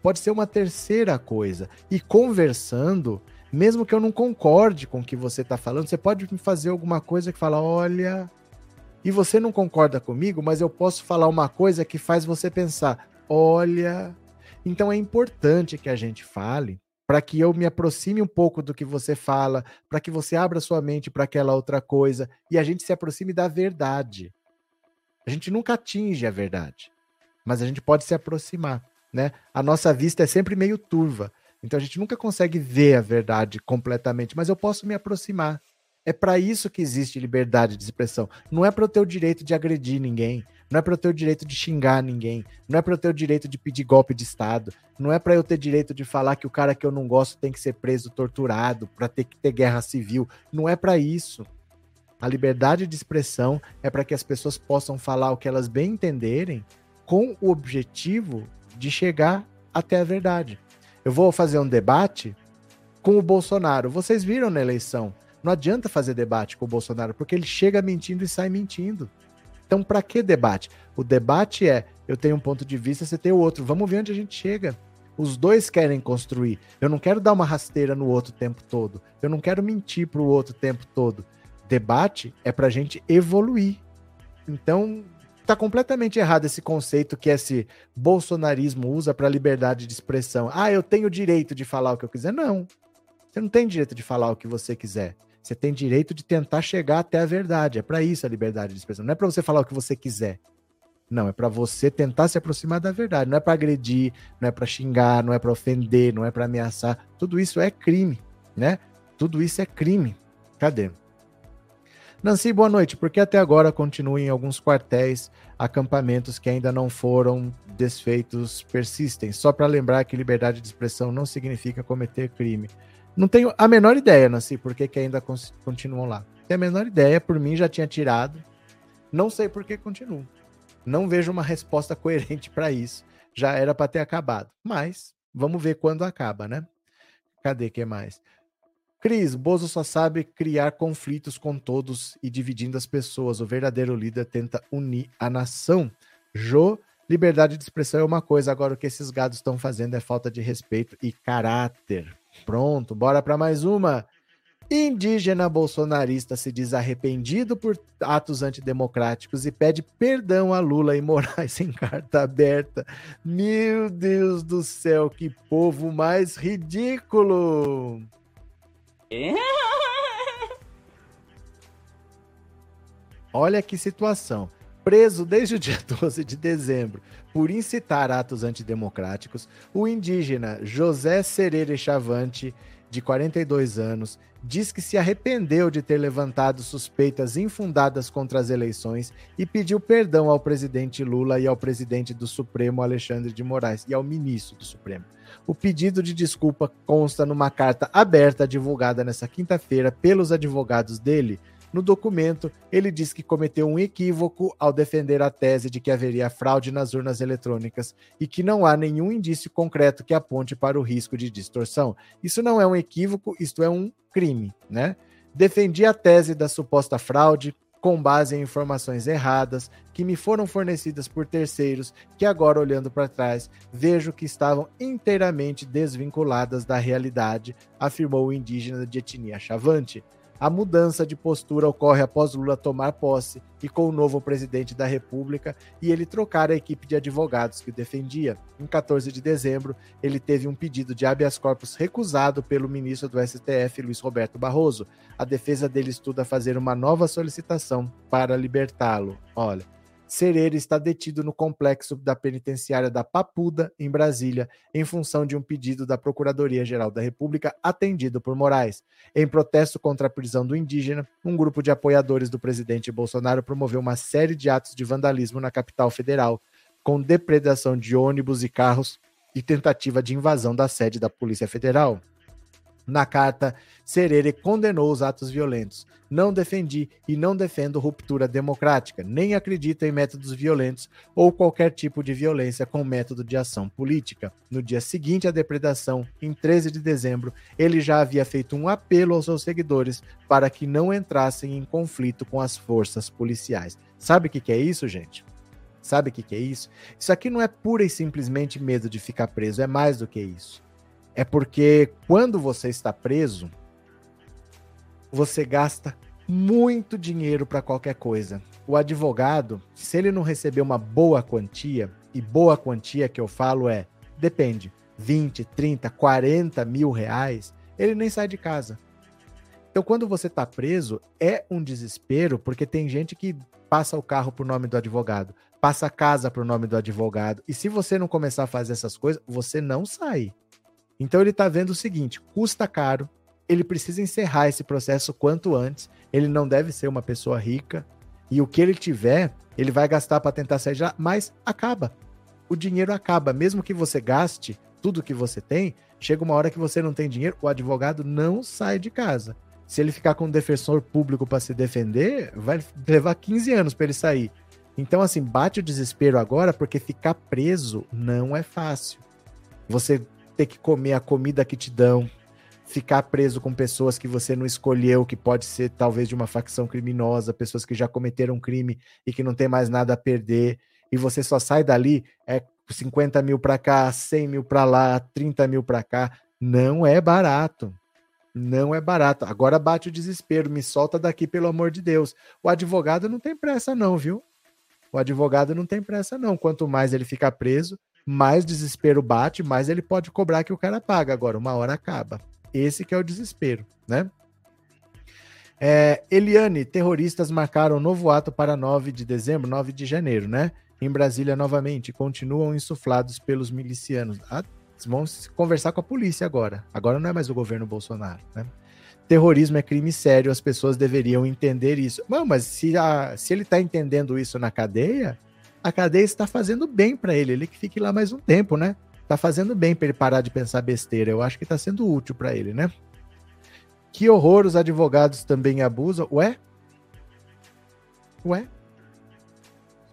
Pode ser uma terceira coisa. E conversando, mesmo que eu não concorde com o que você está falando, você pode me fazer alguma coisa que fala: olha, e você não concorda comigo, mas eu posso falar uma coisa que faz você pensar: olha. Então é importante que a gente fale para que eu me aproxime um pouco do que você fala, para que você abra sua mente para aquela outra coisa e a gente se aproxime da verdade. A gente nunca atinge a verdade, mas a gente pode se aproximar, né? A nossa vista é sempre meio turva, então a gente nunca consegue ver a verdade completamente, mas eu posso me aproximar. É para isso que existe liberdade de expressão. Não é para eu ter o direito de agredir ninguém, não é para eu ter o direito de xingar ninguém, não é para eu ter o direito de pedir golpe de Estado, não é para eu ter direito de falar que o cara que eu não gosto tem que ser preso, torturado, para ter que ter guerra civil. Não é para isso. A liberdade de expressão é para que as pessoas possam falar o que elas bem entenderem com o objetivo de chegar até a verdade. Eu vou fazer um debate com o Bolsonaro. Vocês viram na eleição não adianta fazer debate com o Bolsonaro, porque ele chega mentindo e sai mentindo. Então, para que debate? O debate é: eu tenho um ponto de vista, você tem o outro. Vamos ver onde a gente chega. Os dois querem construir. Eu não quero dar uma rasteira no outro o tempo todo. Eu não quero mentir para o outro o tempo todo. Debate é para a gente evoluir. Então, tá completamente errado esse conceito que esse bolsonarismo usa para liberdade de expressão. Ah, eu tenho o direito de falar o que eu quiser. Não. Você não tem direito de falar o que você quiser. Você tem direito de tentar chegar até a verdade. É para isso a liberdade de expressão. Não é para você falar o que você quiser. Não, é para você tentar se aproximar da verdade. Não é para agredir, não é para xingar, não é para ofender, não é para ameaçar. Tudo isso é crime, né? Tudo isso é crime. Cadê? Nancy, boa noite. Porque até agora continuam em alguns quartéis acampamentos que ainda não foram desfeitos persistem. Só para lembrar que liberdade de expressão não significa cometer crime. Não tenho a menor ideia, Nancy, por que, que ainda continuam lá. Tem a menor ideia, por mim já tinha tirado. Não sei por que continuo. Não vejo uma resposta coerente para isso. Já era para ter acabado. Mas vamos ver quando acaba, né? Cadê que mais? Cris, Bozo só sabe criar conflitos com todos e dividindo as pessoas. O verdadeiro líder tenta unir a nação. Jô, liberdade de expressão é uma coisa, agora o que esses gados estão fazendo é falta de respeito e caráter. Pronto, bora para mais uma. Indígena bolsonarista se diz arrependido por atos antidemocráticos e pede perdão a Lula e Moraes em carta aberta. Meu Deus do céu, que povo mais ridículo! Olha que situação. Preso desde o dia 12 de dezembro por incitar atos antidemocráticos, o indígena José Serere Chavante, de 42 anos, diz que se arrependeu de ter levantado suspeitas infundadas contra as eleições e pediu perdão ao presidente Lula e ao presidente do Supremo Alexandre de Moraes e ao ministro do Supremo. O pedido de desculpa consta numa carta aberta divulgada nesta quinta-feira pelos advogados dele. No documento, ele diz que cometeu um equívoco ao defender a tese de que haveria fraude nas urnas eletrônicas e que não há nenhum indício concreto que aponte para o risco de distorção. Isso não é um equívoco, isto é um crime, né? Defendi a tese da suposta fraude, com base em informações erradas que me foram fornecidas por terceiros, que agora olhando para trás, vejo que estavam inteiramente desvinculadas da realidade, afirmou o indígena de etnia Chavante. A mudança de postura ocorre após Lula tomar posse e com o novo presidente da República e ele trocar a equipe de advogados que o defendia. Em 14 de dezembro, ele teve um pedido de habeas corpus recusado pelo ministro do STF, Luiz Roberto Barroso. A defesa dele estuda fazer uma nova solicitação para libertá-lo. Olha, Serere está detido no complexo da penitenciária da Papuda, em Brasília, em função de um pedido da Procuradoria-Geral da República atendido por Moraes. Em protesto contra a prisão do indígena, um grupo de apoiadores do presidente Bolsonaro promoveu uma série de atos de vandalismo na capital federal, com depredação de ônibus e carros e tentativa de invasão da sede da Polícia Federal. Na carta, Serere condenou os atos violentos. Não defendi e não defendo ruptura democrática, nem acredito em métodos violentos ou qualquer tipo de violência com método de ação política. No dia seguinte à depredação, em 13 de dezembro, ele já havia feito um apelo aos seus seguidores para que não entrassem em conflito com as forças policiais. Sabe o que, é isso, gente? Sabe o que é isso? Isso aqui não é pura e simplesmente medo de ficar preso, é mais do que isso é porque quando você está preso, você gasta muito dinheiro para qualquer coisa. O advogado, se ele não receber uma boa quantia, e boa quantia que eu falo é, depende, 20, 30, 40 mil reais, ele nem sai de casa. Então, quando você está preso, é um desespero, porque tem gente que passa o carro por nome do advogado, passa a casa por nome do advogado, e se você não começar a fazer essas coisas, você não sai. Então ele está vendo o seguinte: custa caro, ele precisa encerrar esse processo quanto antes, ele não deve ser uma pessoa rica, e o que ele tiver, ele vai gastar para tentar sair já, mas acaba. O dinheiro acaba, mesmo que você gaste tudo que você tem, chega uma hora que você não tem dinheiro, o advogado não sai de casa. Se ele ficar com um defensor público para se defender, vai levar 15 anos para ele sair. Então, assim, bate o desespero agora, porque ficar preso não é fácil. Você ter que comer a comida que te dão, ficar preso com pessoas que você não escolheu, que pode ser talvez de uma facção criminosa, pessoas que já cometeram crime e que não tem mais nada a perder, e você só sai dali, é 50 mil para cá, 100 mil para lá, 30 mil para cá, não é barato. Não é barato. Agora bate o desespero, me solta daqui, pelo amor de Deus. O advogado não tem pressa, não, viu? O advogado não tem pressa, não. Quanto mais ele ficar preso, mais desespero bate, mais ele pode cobrar que o cara paga. Agora, uma hora acaba. Esse que é o desespero, né? É, Eliane, terroristas marcaram novo ato para 9 de dezembro, 9 de janeiro, né? Em Brasília novamente, continuam insuflados pelos milicianos. Ah, vão conversar com a polícia agora. Agora não é mais o governo Bolsonaro, né? Terrorismo é crime sério, as pessoas deveriam entender isso. Não, mas se, a, se ele está entendendo isso na cadeia, a cadeia está fazendo bem para ele, ele que fique lá mais um tempo, né? Tá fazendo bem para ele parar de pensar besteira. Eu acho que está sendo útil para ele, né? Que horror, os advogados também abusam. Ué? Ué?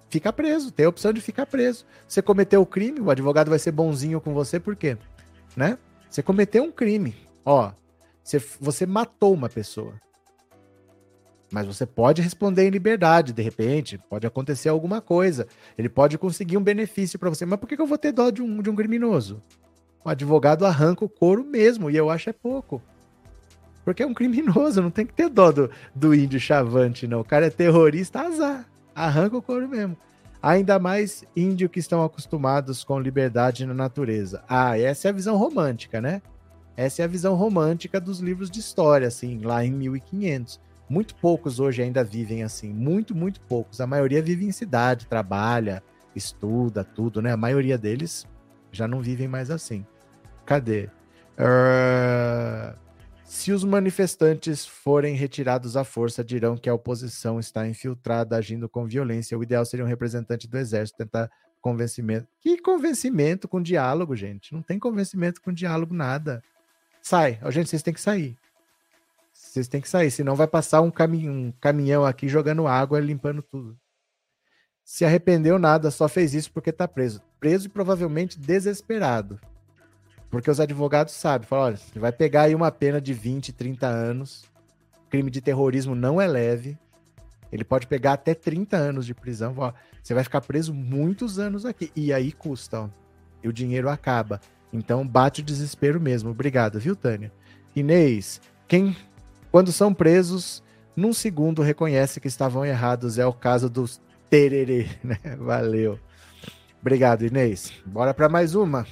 Fica preso, tem a opção de ficar preso. Você cometeu o crime, o advogado vai ser bonzinho com você, por quê? Né? Você cometeu um crime. Ó, você, você matou uma pessoa. Mas você pode responder em liberdade, de repente, pode acontecer alguma coisa. Ele pode conseguir um benefício para você. Mas por que, eu vou ter dó de um, de um criminoso? O advogado arranca o couro mesmo, e eu acho é pouco. Porque é um criminoso, não tem que ter dó do, do índio chavante, não. O cara é terrorista, azar. Arranca o couro mesmo. Ainda mais índio que estão acostumados com liberdade na natureza. Ah, essa é a visão romântica, né? Essa é a visão romântica dos livros de história, assim, lá em 1500. Muito poucos hoje ainda vivem assim, muito, muito poucos. A maioria vive em cidade, trabalha, estuda, tudo, né? A maioria deles já não vivem mais assim. Cadê? Uh... Se os manifestantes forem retirados à força, dirão que a oposição está infiltrada, agindo com violência. O ideal seria um representante do exército tentar convencimento. Que convencimento com diálogo, gente? Não tem convencimento com diálogo, nada. Sai, gente, vocês têm que sair. Vocês têm que sair, senão vai passar um, cami um caminhão aqui jogando água, limpando tudo. Se arrependeu nada, só fez isso porque tá preso. Preso e provavelmente desesperado. Porque os advogados sabem, falam, olha, você vai pegar aí uma pena de 20, 30 anos. Crime de terrorismo não é leve. Ele pode pegar até 30 anos de prisão. Você vai ficar preso muitos anos aqui. E aí custa, ó. E o dinheiro acaba. Então bate o desespero mesmo. Obrigado, viu, Tânia? Inês, quem, quando são presos, num segundo reconhece que estavam errados. É o caso dos tererê, né? Valeu. Obrigado, Inês. Bora para mais uma.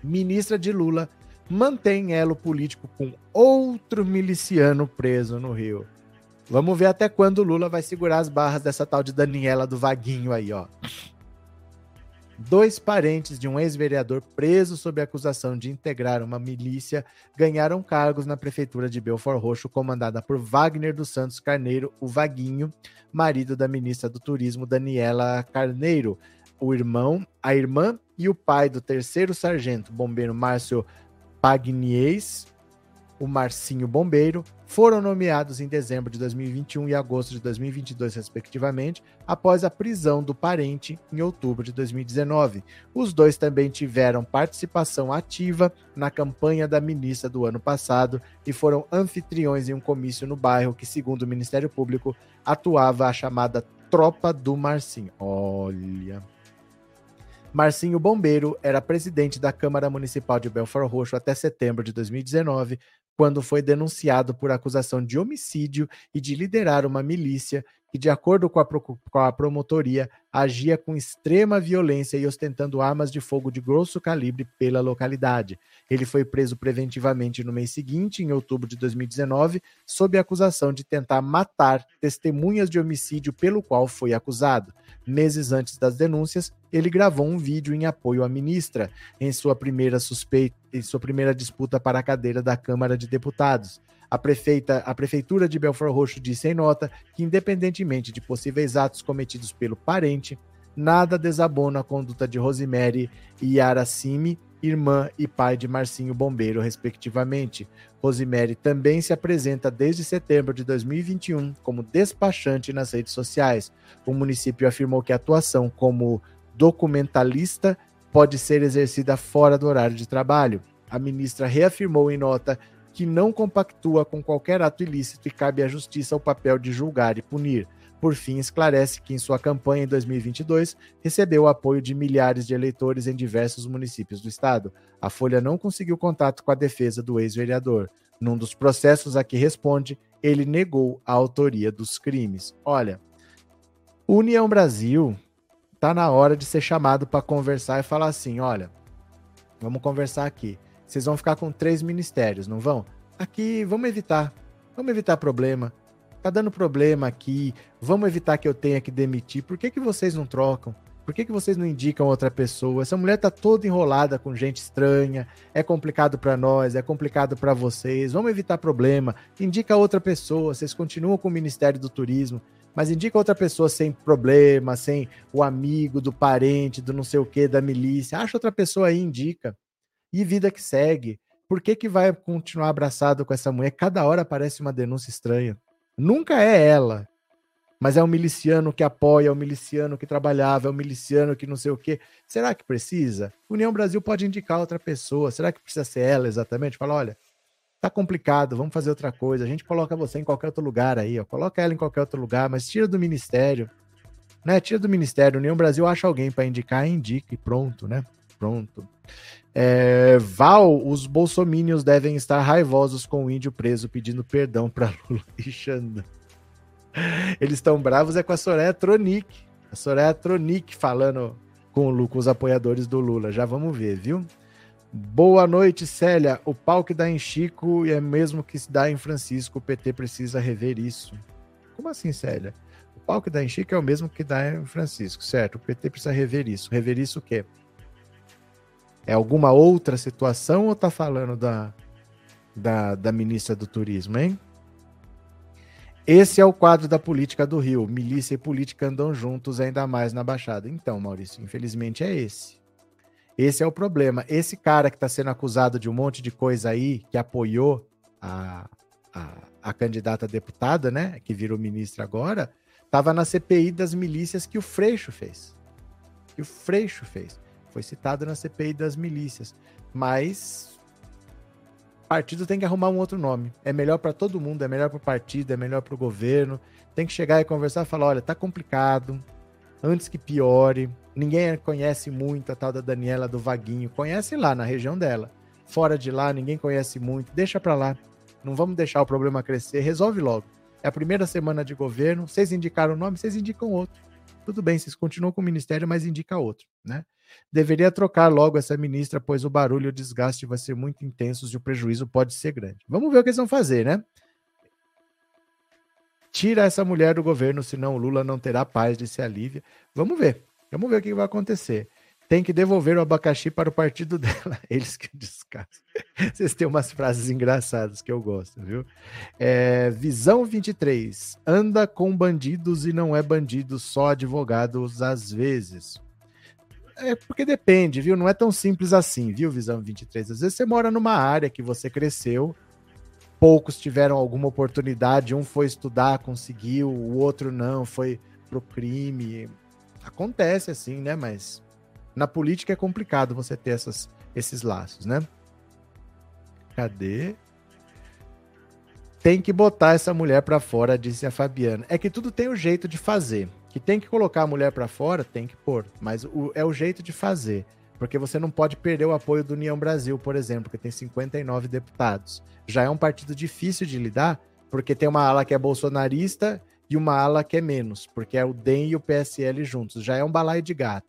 Ministra de Lula mantém elo político com outro miliciano preso no Rio. Vamos ver até quando Lula vai segurar as barras dessa tal de Daniela do Vaguinho aí, ó. Dois parentes de um ex-vereador preso sob acusação de integrar uma milícia ganharam cargos na prefeitura de Belfort Roxo, comandada por Wagner dos Santos Carneiro, o Vaguinho, marido da ministra do Turismo Daniela Carneiro. O irmão, a irmã e o pai do terceiro sargento bombeiro Márcio Pagnies o Marcinho Bombeiro, foram nomeados em dezembro de 2021 e agosto de 2022, respectivamente, após a prisão do parente em outubro de 2019. Os dois também tiveram participação ativa na campanha da ministra do ano passado e foram anfitriões em um comício no bairro que, segundo o Ministério Público, atuava a chamada Tropa do Marcinho. Olha. Marcinho Bombeiro era presidente da Câmara Municipal de Belfort Roxo até setembro de 2019, quando foi denunciado por acusação de homicídio e de liderar uma milícia que, de acordo com a, com a, promotoria, agia com extrema violência e ostentando armas de fogo de grosso calibre pela localidade. Ele foi preso preventivamente no mês seguinte, em outubro de 2019, sob acusação de tentar matar testemunhas de homicídio pelo qual foi acusado. Meses antes das denúncias, ele gravou um vídeo em apoio à ministra em sua primeira suspeita, em sua primeira disputa para a cadeira da Câmara de Deputados. A, prefeita, a prefeitura de Belfort Roxo disse em nota que, independentemente de possíveis atos cometidos pelo parente, nada desabona a conduta de Rosemary e Aracime, irmã e pai de Marcinho Bombeiro, respectivamente. Rosemary também se apresenta desde setembro de 2021 como despachante nas redes sociais. O município afirmou que a atuação como documentalista pode ser exercida fora do horário de trabalho. A ministra reafirmou em nota que não compactua com qualquer ato ilícito e cabe à justiça o papel de julgar e punir. Por fim, esclarece que em sua campanha em 2022 recebeu o apoio de milhares de eleitores em diversos municípios do estado. A Folha não conseguiu contato com a defesa do ex-vereador. Num dos processos a que responde, ele negou a autoria dos crimes. Olha, União Brasil tá na hora de ser chamado para conversar e falar assim: olha, vamos conversar aqui. Vocês vão ficar com três ministérios, não vão? Aqui, vamos evitar. Vamos evitar problema tá dando problema aqui, vamos evitar que eu tenha que demitir. Por que, que vocês não trocam? Por que, que vocês não indicam outra pessoa? Essa mulher tá toda enrolada com gente estranha, é complicado para nós, é complicado para vocês. Vamos evitar problema. Indica outra pessoa. Vocês continuam com o Ministério do Turismo, mas indica outra pessoa sem problema, sem o amigo do parente, do não sei o que, da milícia. Acha outra pessoa aí, indica. E vida que segue. Por que, que vai continuar abraçado com essa mulher? Cada hora aparece uma denúncia estranha. Nunca é ela, mas é um miliciano que apoia, é um miliciano que trabalhava, é um miliciano que não sei o quê. Será que precisa? União Brasil pode indicar outra pessoa. Será que precisa ser ela exatamente? Fala, olha, tá complicado, vamos fazer outra coisa. A gente coloca você em qualquer outro lugar aí, ó. Coloca ela em qualquer outro lugar, mas tira do ministério. Né? Tira do ministério. União Brasil acha alguém para indicar, indica e pronto, né? Pronto. É, Val, os bolsomínios devem estar raivosos com o índio preso pedindo perdão para Lula e Xandão. Eles estão bravos é com a Soraya Tronic. A Soraya Tronic falando com, o, com os apoiadores do Lula. Já vamos ver, viu? Boa noite, Célia. O pau que dá em Chico é mesmo que se dá em Francisco. O PT precisa rever isso. Como assim, Célia? O pau que dá em Chico é o mesmo que dá em Francisco, certo? O PT precisa rever isso. Rever isso o quê? É alguma outra situação ou tá falando da, da, da ministra do Turismo, hein? Esse é o quadro da política do Rio. Milícia e política andam juntos, ainda mais na Baixada. Então, Maurício, infelizmente é esse. Esse é o problema. Esse cara que está sendo acusado de um monte de coisa aí, que apoiou a, a, a candidata a deputada, né? Que virou ministra agora, estava na CPI das milícias que o Freixo fez. Que o Freixo fez. Foi citado na CPI das milícias. Mas partido tem que arrumar um outro nome. É melhor para todo mundo, é melhor para o partido, é melhor para o governo. Tem que chegar e conversar e falar: olha, tá complicado, antes que piore. Ninguém conhece muito a tal da Daniela do Vaguinho. Conhece lá na região dela. Fora de lá, ninguém conhece muito. Deixa para lá. Não vamos deixar o problema crescer. Resolve logo. É a primeira semana de governo. Vocês indicaram o nome, vocês indicam outro. Tudo bem, vocês continuam com o ministério, mas indica outro, né? Deveria trocar logo essa ministra, pois o barulho e o desgaste vai ser muito intensos e o prejuízo pode ser grande. Vamos ver o que eles vão fazer, né? Tira essa mulher do governo, senão o Lula não terá paz, disse a Lívia. Vamos ver. Vamos ver o que vai acontecer. Tem que devolver o abacaxi para o partido dela. Eles que descasam. Vocês têm umas frases engraçadas que eu gosto, viu? É, visão 23. Anda com bandidos e não é bandido, só advogados às vezes. É porque depende, viu? Não é tão simples assim, viu, Visão 23? Às vezes você mora numa área que você cresceu, poucos tiveram alguma oportunidade, um foi estudar, conseguiu, o outro não, foi pro crime. Acontece assim, né? Mas na política é complicado você ter essas, esses laços, né? Cadê? Tem que botar essa mulher para fora, disse a Fabiana. É que tudo tem o um jeito de fazer. Que tem que colocar a mulher para fora, tem que pôr. Mas o, é o jeito de fazer. Porque você não pode perder o apoio do União Brasil, por exemplo, que tem 59 deputados. Já é um partido difícil de lidar, porque tem uma ala que é bolsonarista e uma ala que é menos, porque é o DEM e o PSL juntos. Já é um balaio de gato.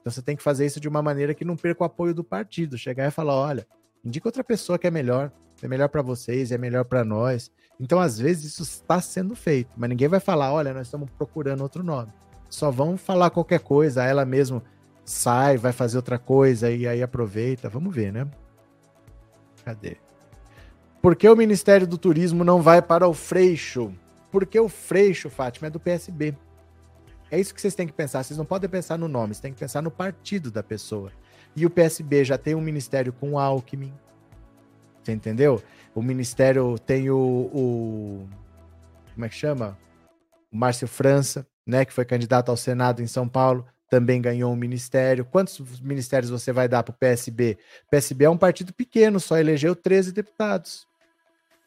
Então você tem que fazer isso de uma maneira que não perca o apoio do partido. Chegar e falar: olha, indica outra pessoa que é melhor, é melhor para vocês, é melhor para nós. Então, às vezes, isso está sendo feito, mas ninguém vai falar, olha, nós estamos procurando outro nome. Só vão falar qualquer coisa, ela mesmo sai, vai fazer outra coisa e aí aproveita. Vamos ver, né? Cadê? Por que o Ministério do Turismo não vai para o Freixo? Porque o Freixo, Fátima, é do PSB. É isso que vocês têm que pensar. Vocês não podem pensar no nome, vocês têm que pensar no partido da pessoa. E o PSB já tem um ministério com Alckmin. Você entendeu? O ministério tem o, o como é que chama? O Márcio França, né, que foi candidato ao Senado em São Paulo, também ganhou um ministério. Quantos ministérios você vai dar para o PSB? O PSB é um partido pequeno, só elegeu 13 deputados.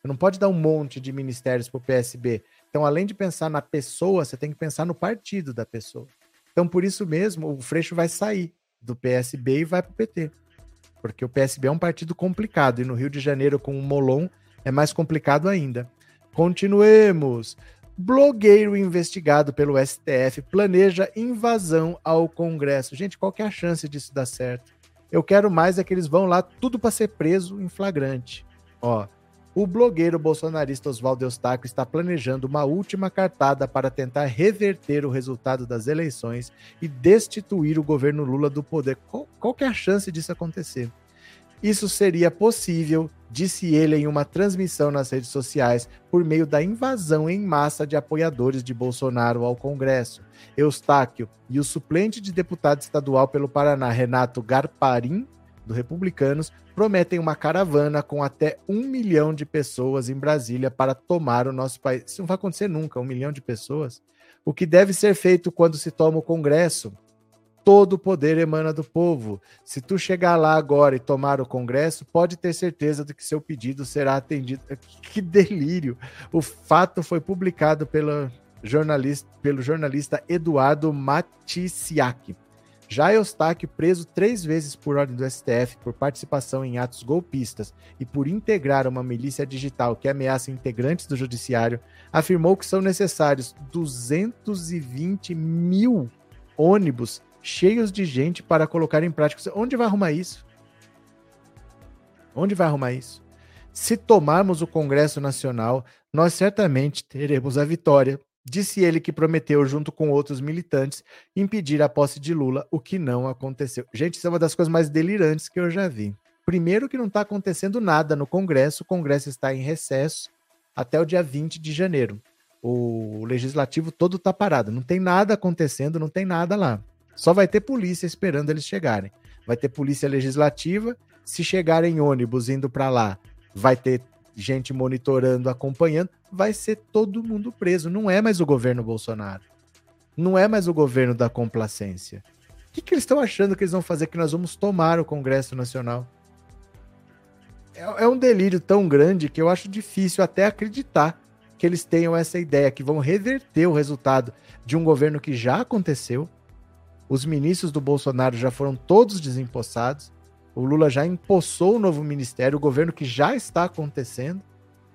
Você não pode dar um monte de ministérios para o PSB. Então, além de pensar na pessoa, você tem que pensar no partido da pessoa. Então, por isso mesmo, o Freixo vai sair do PSB e vai para o PT porque o PSB é um partido complicado e no Rio de Janeiro com o Molon é mais complicado ainda. Continuemos. Blogueiro investigado pelo STF planeja invasão ao Congresso. Gente, qual que é a chance disso dar certo? Eu quero mais é que eles vão lá tudo para ser preso em flagrante. Ó, o blogueiro bolsonarista Oswaldo Eustáquio está planejando uma última cartada para tentar reverter o resultado das eleições e destituir o governo Lula do poder. Qual, qual é a chance disso acontecer? Isso seria possível, disse ele em uma transmissão nas redes sociais, por meio da invasão em massa de apoiadores de Bolsonaro ao Congresso. Eustáquio e o suplente de deputado estadual pelo Paraná, Renato Garparim, do Republicanos prometem uma caravana com até um milhão de pessoas em Brasília para tomar o nosso país. Isso não vai acontecer nunca, um milhão de pessoas. O que deve ser feito quando se toma o Congresso? Todo o poder emana do povo. Se tu chegar lá agora e tomar o Congresso, pode ter certeza de que seu pedido será atendido. Que delírio! O fato foi publicado pela jornalista, pelo jornalista Eduardo Maticiak. Já Eustáquio, preso três vezes por ordem do STF por participação em atos golpistas e por integrar uma milícia digital que ameaça integrantes do judiciário, afirmou que são necessários 220 mil ônibus cheios de gente para colocar em prática. Onde vai arrumar isso? Onde vai arrumar isso? Se tomarmos o Congresso Nacional, nós certamente teremos a vitória Disse ele que prometeu, junto com outros militantes, impedir a posse de Lula, o que não aconteceu. Gente, isso é uma das coisas mais delirantes que eu já vi. Primeiro, que não está acontecendo nada no Congresso, o Congresso está em recesso até o dia 20 de janeiro. O legislativo todo está parado, não tem nada acontecendo, não tem nada lá. Só vai ter polícia esperando eles chegarem. Vai ter polícia legislativa, se chegarem ônibus indo para lá, vai ter gente monitorando, acompanhando, vai ser todo mundo preso. Não é mais o governo Bolsonaro. Não é mais o governo da complacência. O que, que eles estão achando que eles vão fazer que nós vamos tomar o Congresso Nacional? É, é um delírio tão grande que eu acho difícil até acreditar que eles tenham essa ideia, que vão reverter o resultado de um governo que já aconteceu. Os ministros do Bolsonaro já foram todos desempossados o Lula já empossou o novo ministério, o governo que já está acontecendo.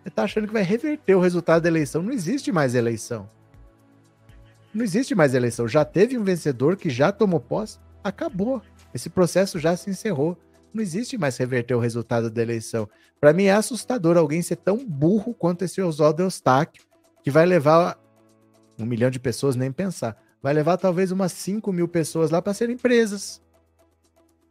Ele está achando que vai reverter o resultado da eleição. Não existe mais eleição. Não existe mais eleição. Já teve um vencedor que já tomou posse, acabou. Esse processo já se encerrou. Não existe mais reverter o resultado da eleição. Para mim é assustador alguém ser tão burro quanto esse Oswaldo Eustáquio, que vai levar um milhão de pessoas, nem pensar. Vai levar talvez umas 5 mil pessoas lá para serem presas.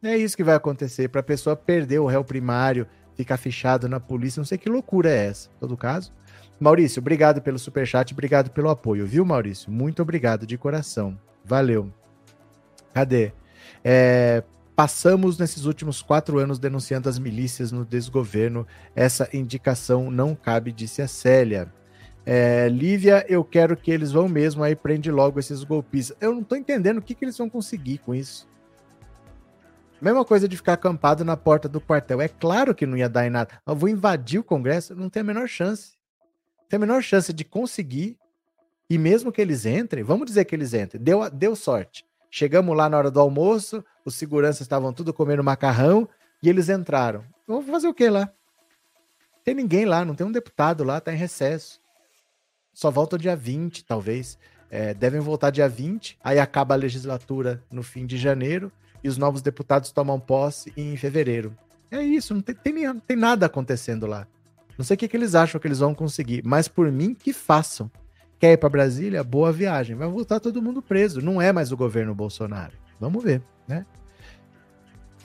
É isso que vai acontecer para a pessoa perder o réu primário, ficar fechado na polícia. Não sei que loucura é essa. Em todo caso. Maurício, obrigado pelo superchat, obrigado pelo apoio, viu, Maurício? Muito obrigado de coração. Valeu. Cadê? É, passamos nesses últimos quatro anos denunciando as milícias no desgoverno. Essa indicação não cabe, disse a Célia. É, Lívia, eu quero que eles vão mesmo, aí prende logo esses golpistas. Eu não estou entendendo o que, que eles vão conseguir com isso. Mesma coisa de ficar acampado na porta do quartel. É claro que não ia dar em nada. Eu vou invadir o Congresso, não tem a menor chance. Tem a menor chance de conseguir. E mesmo que eles entrem, vamos dizer que eles entrem, deu, deu sorte. Chegamos lá na hora do almoço, os seguranças estavam tudo comendo macarrão e eles entraram. Vamos fazer o que lá? Tem ninguém lá, não tem um deputado lá, tá em recesso. Só volta dia 20, talvez. É, devem voltar dia 20, aí acaba a legislatura no fim de janeiro e os novos deputados tomam posse em fevereiro. É isso, não tem, tem, não tem nada acontecendo lá. Não sei o que, que eles acham que eles vão conseguir, mas por mim que façam. Quer ir para Brasília? Boa viagem. Vai voltar todo mundo preso. Não é mais o governo Bolsonaro. Vamos ver, né?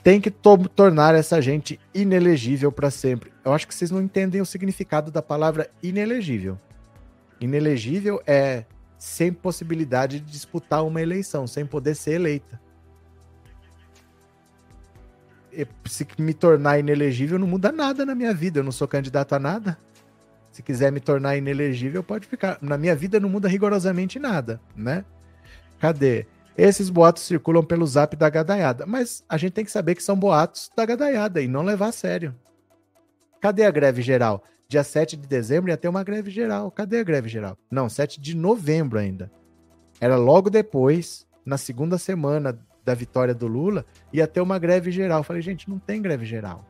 Tem que to tornar essa gente inelegível para sempre. Eu acho que vocês não entendem o significado da palavra inelegível. Inelegível é sem possibilidade de disputar uma eleição, sem poder ser eleita se me tornar inelegível, não muda nada na minha vida. Eu não sou candidato a nada. Se quiser me tornar inelegível, pode ficar. Na minha vida não muda rigorosamente nada, né? Cadê? Esses boatos circulam pelo zap da gadaiada. Mas a gente tem que saber que são boatos da gadaiada e não levar a sério. Cadê a greve geral? Dia 7 de dezembro ia ter uma greve geral. Cadê a greve geral? Não, 7 de novembro ainda. Era logo depois, na segunda semana da vitória do Lula, ia ter uma greve geral. Eu falei, gente, não tem greve geral.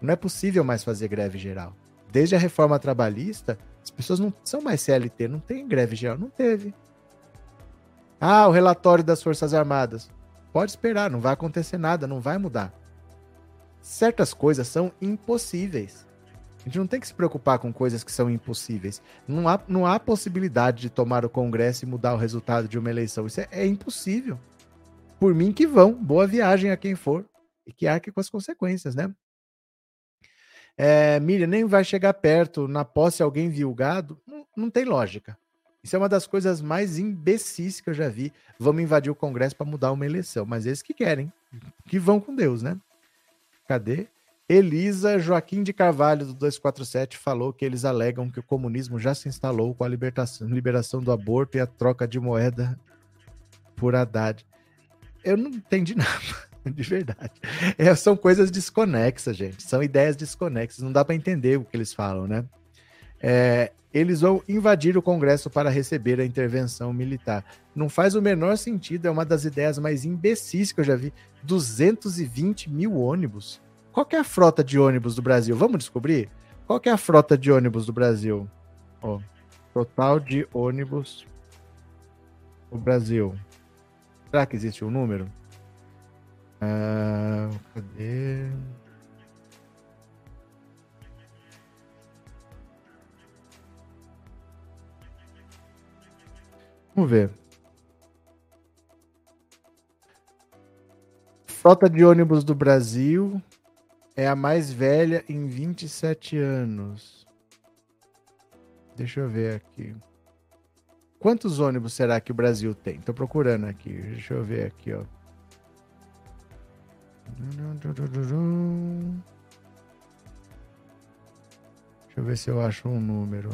Não é possível mais fazer greve geral. Desde a reforma trabalhista, as pessoas não são mais CLT, não tem greve geral. Não teve. Ah, o relatório das Forças Armadas. Pode esperar, não vai acontecer nada, não vai mudar. Certas coisas são impossíveis. A gente não tem que se preocupar com coisas que são impossíveis. Não há, não há possibilidade de tomar o Congresso e mudar o resultado de uma eleição. Isso é, é impossível por mim que vão. Boa viagem a quem for e que arque com as consequências, né? É, Miriam, nem vai chegar perto. Na posse, alguém viu o gado? Não, não tem lógica. Isso é uma das coisas mais imbecis que eu já vi. Vamos invadir o Congresso para mudar uma eleição. Mas eles que querem, que vão com Deus, né? Cadê? Elisa Joaquim de Carvalho, do 247, falou que eles alegam que o comunismo já se instalou com a libertação, liberação do aborto e a troca de moeda por Haddad. Eu não entendi nada, de verdade. É, são coisas desconexas, gente. São ideias desconexas. Não dá para entender o que eles falam, né? É, eles vão invadir o Congresso para receber a intervenção militar. Não faz o menor sentido, é uma das ideias mais imbecis que eu já vi. 220 mil ônibus. Qual é a frota de ônibus do Brasil? Vamos descobrir? Qual é a frota de ônibus do Brasil? Ó, total de ônibus do Brasil. Será que existe um número? Ah, cadê? Vamos ver. Frota de ônibus do Brasil é a mais velha em 27 anos. Deixa eu ver aqui. Quantos ônibus será que o Brasil tem? Tô procurando aqui. Deixa eu ver aqui, ó. Deixa eu ver se eu acho um número.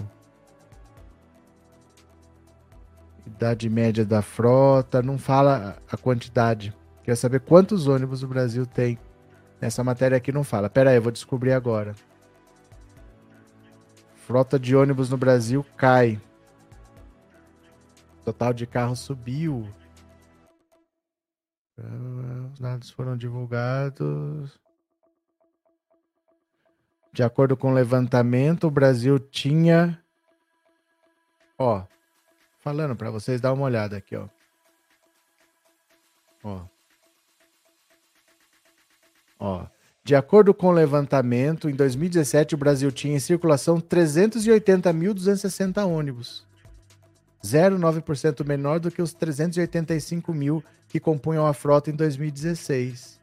Idade média da frota, não fala a quantidade. Quer saber quantos ônibus o Brasil tem? Nessa matéria aqui não fala. Pera aí, eu vou descobrir agora. Frota de ônibus no Brasil cai. Total de carros subiu. Os dados foram divulgados. De acordo com o levantamento, o Brasil tinha. Ó, falando para vocês, dá uma olhada aqui, ó. Ó. Ó. De acordo com o levantamento, em 2017 o Brasil tinha em circulação 380.260 ônibus. 0,9% menor do que os 385 mil que compunham a frota em 2016.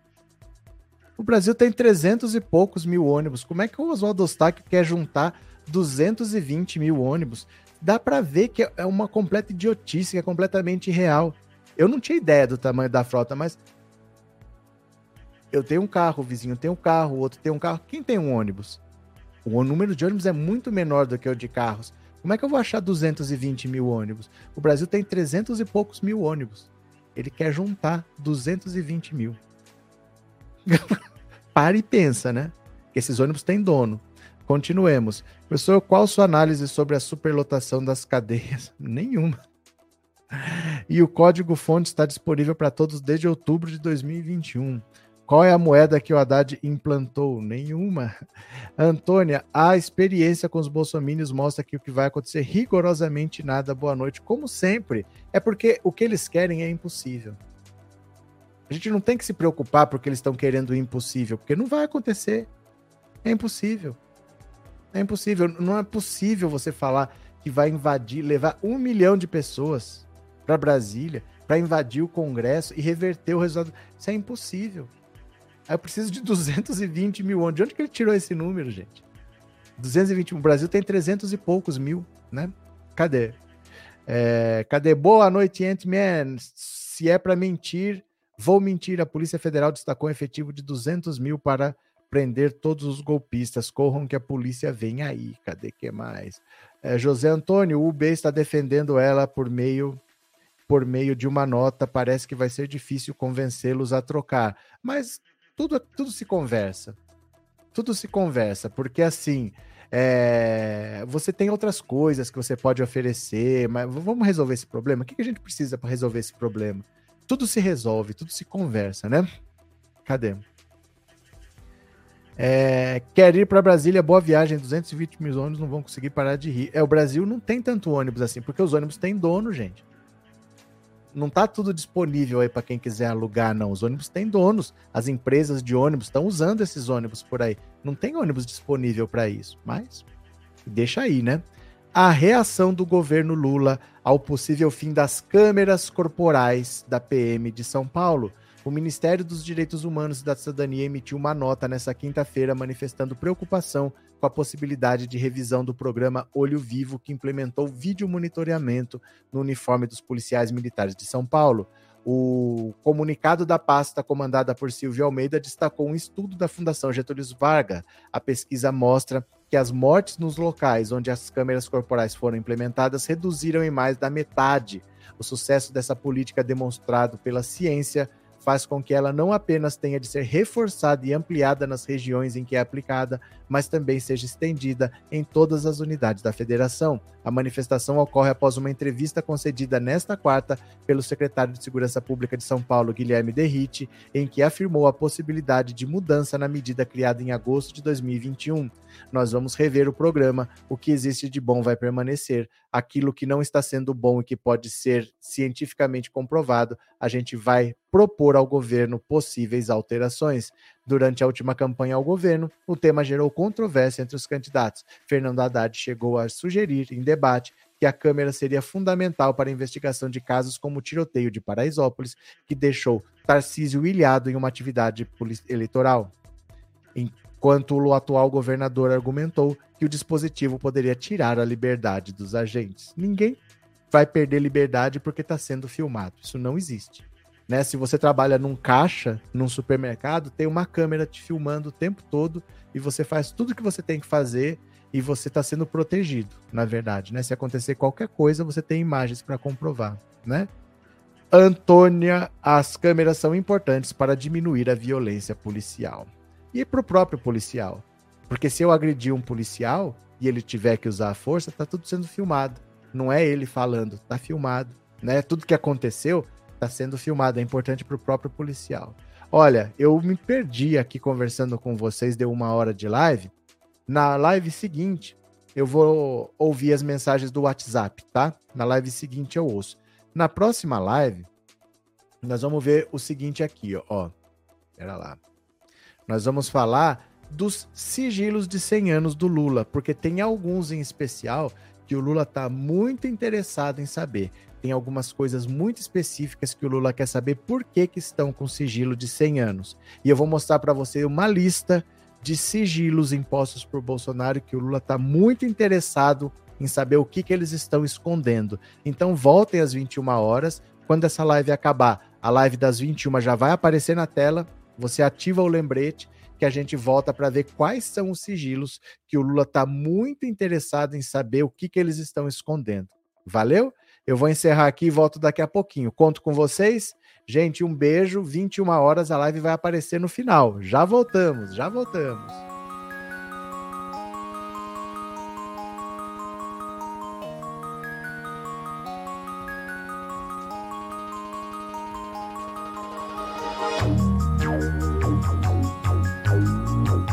O Brasil tem 300 e poucos mil ônibus. Como é que o Oswaldo Eustáquio quer juntar 220 mil ônibus? Dá para ver que é uma completa idiotice, que é completamente irreal. Eu não tinha ideia do tamanho da frota, mas eu tenho um carro, o vizinho tem um carro, o outro tem um carro. Quem tem um ônibus? O número de ônibus é muito menor do que o de carros. Como é que eu vou achar 220 mil ônibus? O Brasil tem 300 e poucos mil ônibus. Ele quer juntar 220 mil. Para e pensa, né? Que esses ônibus têm dono. Continuemos. Professor, qual sua análise sobre a superlotação das cadeias? Nenhuma. E o código fonte está disponível para todos desde outubro de 2021. Qual é a moeda que o Haddad implantou? Nenhuma. Antônia, a experiência com os bolsomínios mostra que o que vai acontecer rigorosamente nada. Boa noite. Como sempre, é porque o que eles querem é impossível. A gente não tem que se preocupar porque eles estão querendo o impossível, porque não vai acontecer. É impossível. É impossível. Não é possível você falar que vai invadir, levar um milhão de pessoas para Brasília para invadir o Congresso e reverter o resultado. Isso é impossível. Aí eu preciso de 220 mil. De onde que ele tirou esse número, gente? 220 O Brasil tem 300 e poucos mil, né? Cadê? É, cadê? Boa noite, Ant-Man. Se é para mentir, vou mentir. A Polícia Federal destacou um efetivo de 200 mil para prender todos os golpistas. Corram que a polícia vem aí. Cadê que mais? É, José Antônio, o UB está defendendo ela por meio por meio de uma nota. Parece que vai ser difícil convencê-los a trocar. Mas tudo, tudo se conversa. Tudo se conversa, porque assim, é, você tem outras coisas que você pode oferecer, mas vamos resolver esse problema? O que a gente precisa para resolver esse problema? Tudo se resolve, tudo se conversa, né? Cadê? É, quer ir para Brasília, boa viagem, 220 mil ônibus não vão conseguir parar de rir. É, o Brasil não tem tanto ônibus assim, porque os ônibus têm dono, gente não tá tudo disponível aí para quem quiser alugar, não. Os ônibus têm donos. As empresas de ônibus estão usando esses ônibus por aí. Não tem ônibus disponível para isso, mas deixa aí, né? A reação do governo Lula ao possível fim das câmeras corporais da PM de São Paulo. O Ministério dos Direitos Humanos e da Cidadania emitiu uma nota nessa quinta-feira manifestando preocupação com a possibilidade de revisão do programa Olho Vivo, que implementou vídeo monitoramento no uniforme dos policiais militares de São Paulo. O comunicado da pasta, comandada por Silvio Almeida, destacou um estudo da Fundação Getúlio Vargas. A pesquisa mostra que as mortes nos locais onde as câmeras corporais foram implementadas reduziram em mais da metade. O sucesso dessa política demonstrado pela ciência faz com que ela não apenas tenha de ser reforçada e ampliada nas regiões em que é aplicada, mas também seja estendida em todas as unidades da federação. A manifestação ocorre após uma entrevista concedida nesta quarta pelo secretário de Segurança Pública de São Paulo, Guilherme Derrite, em que afirmou a possibilidade de mudança na medida criada em agosto de 2021. Nós vamos rever o programa, o que existe de bom vai permanecer, aquilo que não está sendo bom e que pode ser cientificamente comprovado, a gente vai propor ao governo possíveis alterações. Durante a última campanha ao governo, o tema gerou controvérsia entre os candidatos. Fernando Haddad chegou a sugerir, em debate, que a Câmara seria fundamental para a investigação de casos como o tiroteio de Paraisópolis, que deixou Tarcísio ilhado em uma atividade eleitoral. Enquanto o atual governador argumentou que o dispositivo poderia tirar a liberdade dos agentes. Ninguém vai perder liberdade porque está sendo filmado. Isso não existe. Né? Se você trabalha num caixa, num supermercado, tem uma câmera te filmando o tempo todo e você faz tudo que você tem que fazer e você está sendo protegido, na verdade, né? Se acontecer qualquer coisa, você tem imagens para comprovar, né? Antônia, as câmeras são importantes para diminuir a violência policial. E para o próprio policial. Porque se eu agredir um policial e ele tiver que usar a força, tá tudo sendo filmado. Não é ele falando, tá filmado. Né? Tudo que aconteceu está sendo filmado, é importante para o próprio policial. Olha, eu me perdi aqui conversando com vocês, deu uma hora de live. Na live seguinte, eu vou ouvir as mensagens do WhatsApp, tá? Na live seguinte eu ouço. Na próxima live, nós vamos ver o seguinte aqui, ó. Pera lá. Nós vamos falar dos sigilos de 100 anos do Lula, porque tem alguns em especial que o Lula está muito interessado em saber tem algumas coisas muito específicas que o Lula quer saber por que, que estão com sigilo de 100 anos. E eu vou mostrar para você uma lista de sigilos impostos por Bolsonaro que o Lula está muito interessado em saber o que, que eles estão escondendo. Então voltem às 21 horas. Quando essa live acabar, a live das 21 já vai aparecer na tela. Você ativa o lembrete que a gente volta para ver quais são os sigilos que o Lula está muito interessado em saber o que, que eles estão escondendo. Valeu? Eu vou encerrar aqui e volto daqui a pouquinho. Conto com vocês. Gente, um beijo. 21 horas a live vai aparecer no final. Já voltamos, já voltamos.